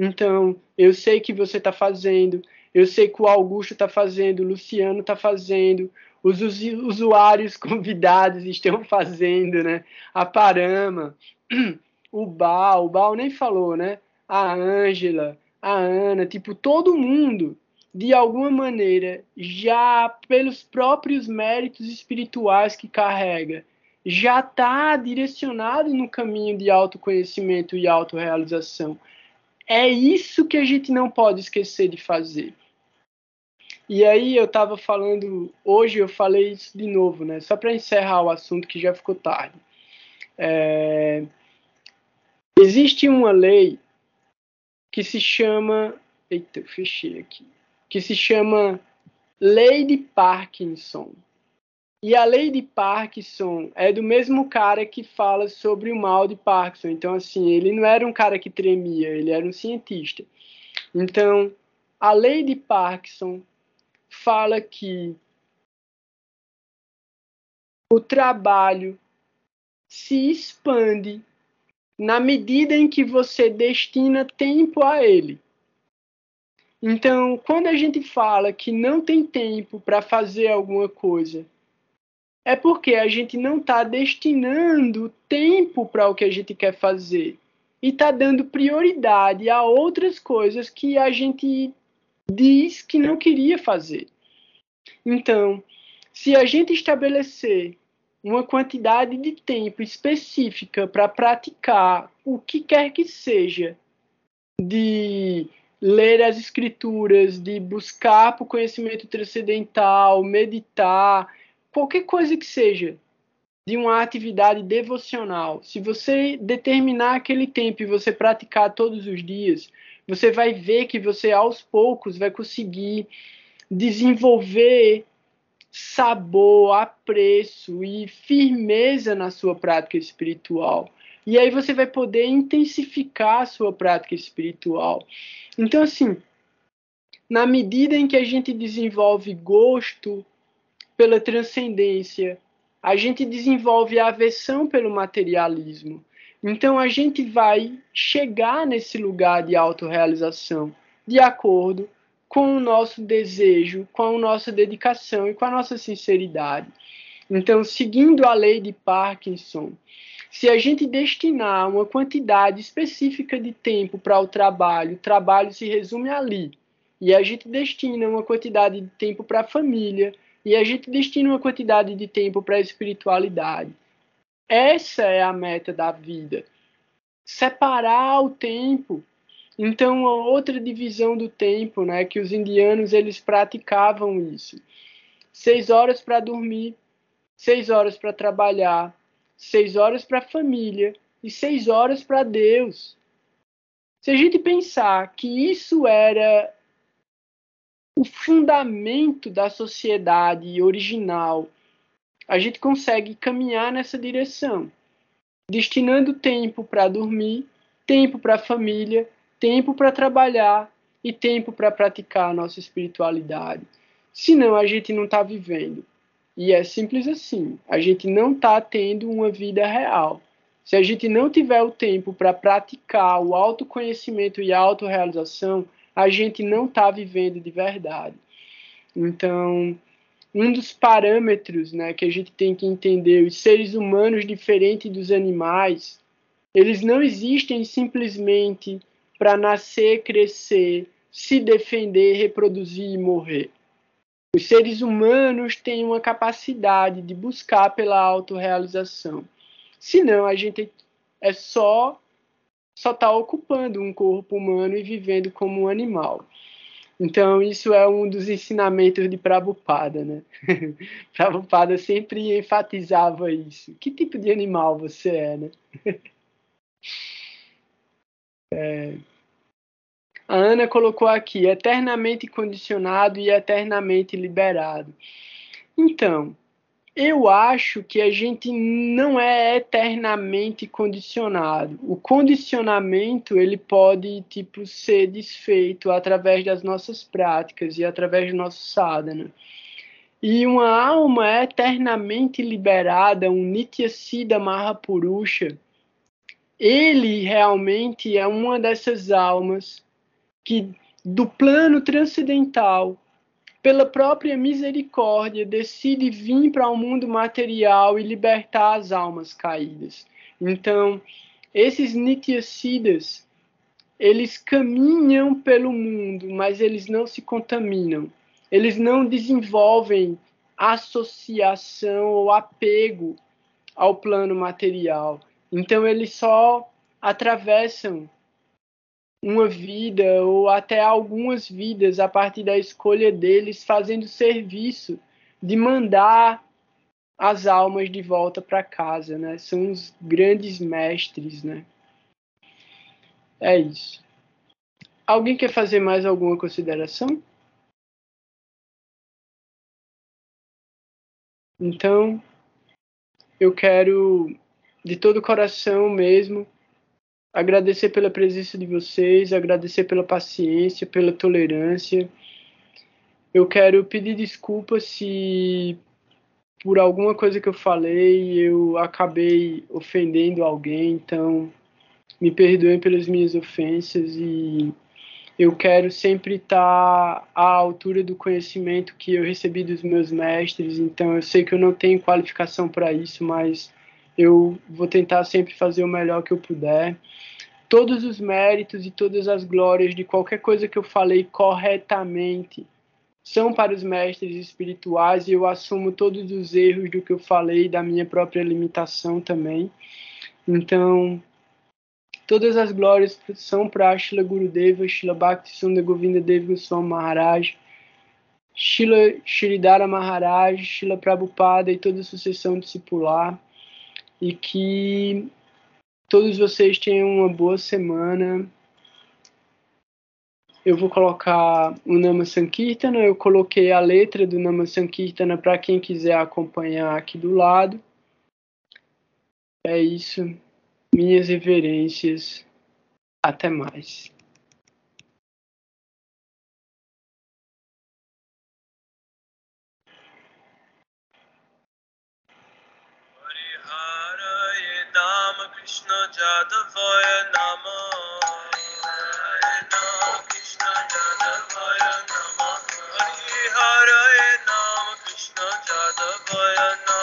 Então, eu sei que você está fazendo, eu sei que o Augusto está fazendo, o Luciano está fazendo, os usuários convidados estão fazendo, né? A Parama, o Bal, o Bal nem falou, né? A Ângela, a Ana, tipo, todo mundo de alguma maneira, já pelos próprios méritos espirituais que carrega, já está direcionado no caminho de autoconhecimento e autorrealização. É isso que a gente não pode esquecer de fazer. E aí eu estava falando, hoje eu falei isso de novo, né? Só para encerrar o assunto que já ficou tarde. É... Existe uma lei que se chama. Eita, eu fechei aqui que se chama Lei de Parkinson. E a lei de Parkinson é do mesmo cara que fala sobre o mal de Parkinson. Então, assim, ele não era um cara que tremia, ele era um cientista. Então, a lei de Parkinson fala que o trabalho se expande na medida em que você destina tempo a ele. Então, quando a gente fala que não tem tempo para fazer alguma coisa, é porque a gente não está destinando tempo para o que a gente quer fazer e está dando prioridade a outras coisas que a gente diz que não queria fazer. Então, se a gente estabelecer uma quantidade de tempo específica para praticar o que quer que seja de ler as escrituras, de buscar por conhecimento transcendental, meditar, qualquer coisa que seja de uma atividade devocional. Se você determinar aquele tempo e você praticar todos os dias, você vai ver que você aos poucos vai conseguir desenvolver sabor, apreço e firmeza na sua prática espiritual. E aí você vai poder intensificar a sua prática espiritual. Então, assim, na medida em que a gente desenvolve gosto pela transcendência, a gente desenvolve aversão pelo materialismo. Então, a gente vai chegar nesse lugar de autorrealização de acordo com o nosso desejo, com a nossa dedicação e com a nossa sinceridade. Então, seguindo a lei de Parkinson, se a gente destinar uma quantidade específica de tempo para o trabalho, o trabalho se resume ali. E a gente destina uma quantidade de tempo para a família, e a gente destina uma quantidade de tempo para a espiritualidade. Essa é a meta da vida. Separar o tempo. Então, outra divisão do tempo, né, que os indianos eles praticavam isso. Seis horas para dormir, seis horas para trabalhar, seis horas para a família e seis horas para Deus. Se a gente pensar que isso era o fundamento da sociedade original, a gente consegue caminhar nessa direção, destinando tempo para dormir, tempo para a família, tempo para trabalhar e tempo para praticar a nossa espiritualidade. Senão a gente não está vivendo. E é simples assim. A gente não está tendo uma vida real. Se a gente não tiver o tempo para praticar o autoconhecimento e a autorrealização, a gente não está vivendo de verdade. Então, um dos parâmetros né, que a gente tem que entender, os seres humanos, diferentes dos animais, eles não existem simplesmente para nascer, crescer, se defender, reproduzir e morrer. Os seres humanos têm uma capacidade de buscar pela autorrealização. Senão, a gente é só só está ocupando um corpo humano e vivendo como um animal. Então, isso é um dos ensinamentos de Prabhupada, né? Prabhupada sempre enfatizava isso. Que tipo de animal você é, né? é... A Ana colocou aqui, eternamente condicionado e eternamente liberado. Então, eu acho que a gente não é eternamente condicionado. O condicionamento ele pode tipo ser desfeito através das nossas práticas e através do nosso sadhana. E uma alma eternamente liberada, um Nitya Siddha Mahapurusha, ele realmente é uma dessas almas que do plano transcendental, pela própria misericórdia, decide vir para o mundo material e libertar as almas caídas. Então, esses Nityasidas, eles caminham pelo mundo, mas eles não se contaminam. Eles não desenvolvem associação ou apego ao plano material. Então eles só atravessam uma vida ou até algumas vidas a partir da escolha deles, fazendo serviço de mandar as almas de volta para casa, né? São os grandes mestres, né? É isso. Alguém quer fazer mais alguma consideração? Então, eu quero, de todo o coração mesmo, agradecer pela presença de vocês, agradecer pela paciência, pela tolerância. Eu quero pedir desculpas se por alguma coisa que eu falei eu acabei ofendendo alguém, então me perdoem pelas minhas ofensas e eu quero sempre estar à altura do conhecimento que eu recebi dos meus mestres, então eu sei que eu não tenho qualificação para isso, mas eu vou tentar sempre fazer o melhor que eu puder. Todos os méritos e todas as glórias de qualquer coisa que eu falei corretamente são para os mestres espirituais e eu assumo todos os erros do que eu falei, da minha própria limitação também. Então, Todas as glórias são para Shila Gurudeva, Shila Bhakti Sunda Govinda Deva Goswami Maharaj, Shila Shridhara Maharaj, Shila Prabhupada e toda a sucessão discipular. E que todos vocês tenham uma boa semana. Eu vou colocar o Nama Sankirtana, eu coloquei a letra do Nama Sankirtana para quem quiser acompanhar aqui do lado. É isso minhas reverências. Até mais. Krishna Jadavaya Nama Krishna Jadavaya Nama Hari Hare Nama Krishna Jadavaya Nama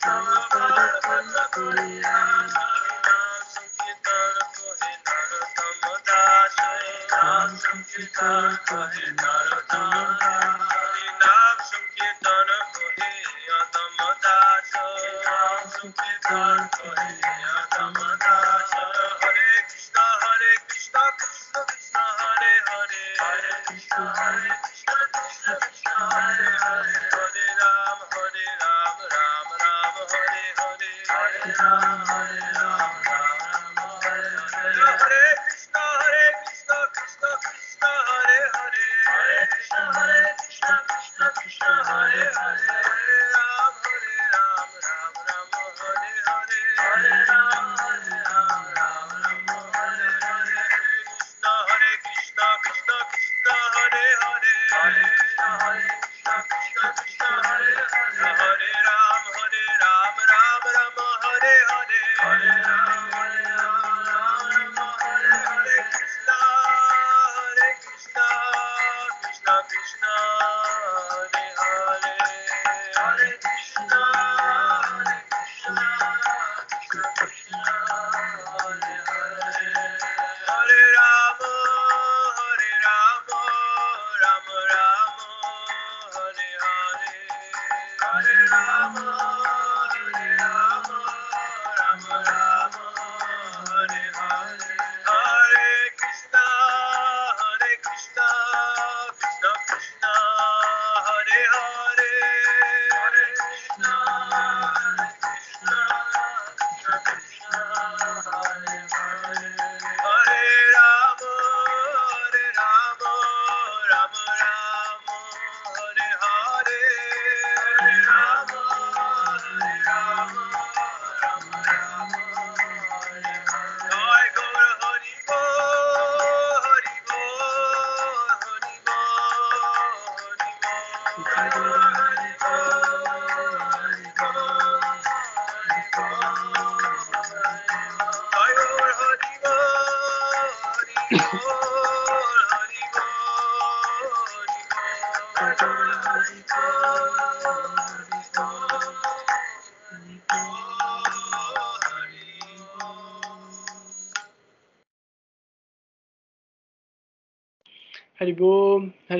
Thank you.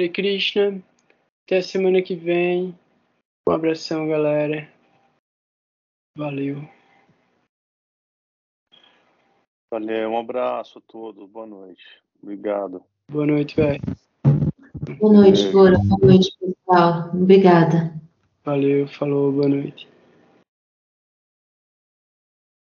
Hare Krishna. Até a semana que vem. Um abração, galera. Valeu. Valeu, um abraço a todos. Boa noite. Obrigado. Boa noite, velho. Boa noite, Bora. Boa noite, pessoal. Obrigada. Valeu, falou, boa noite.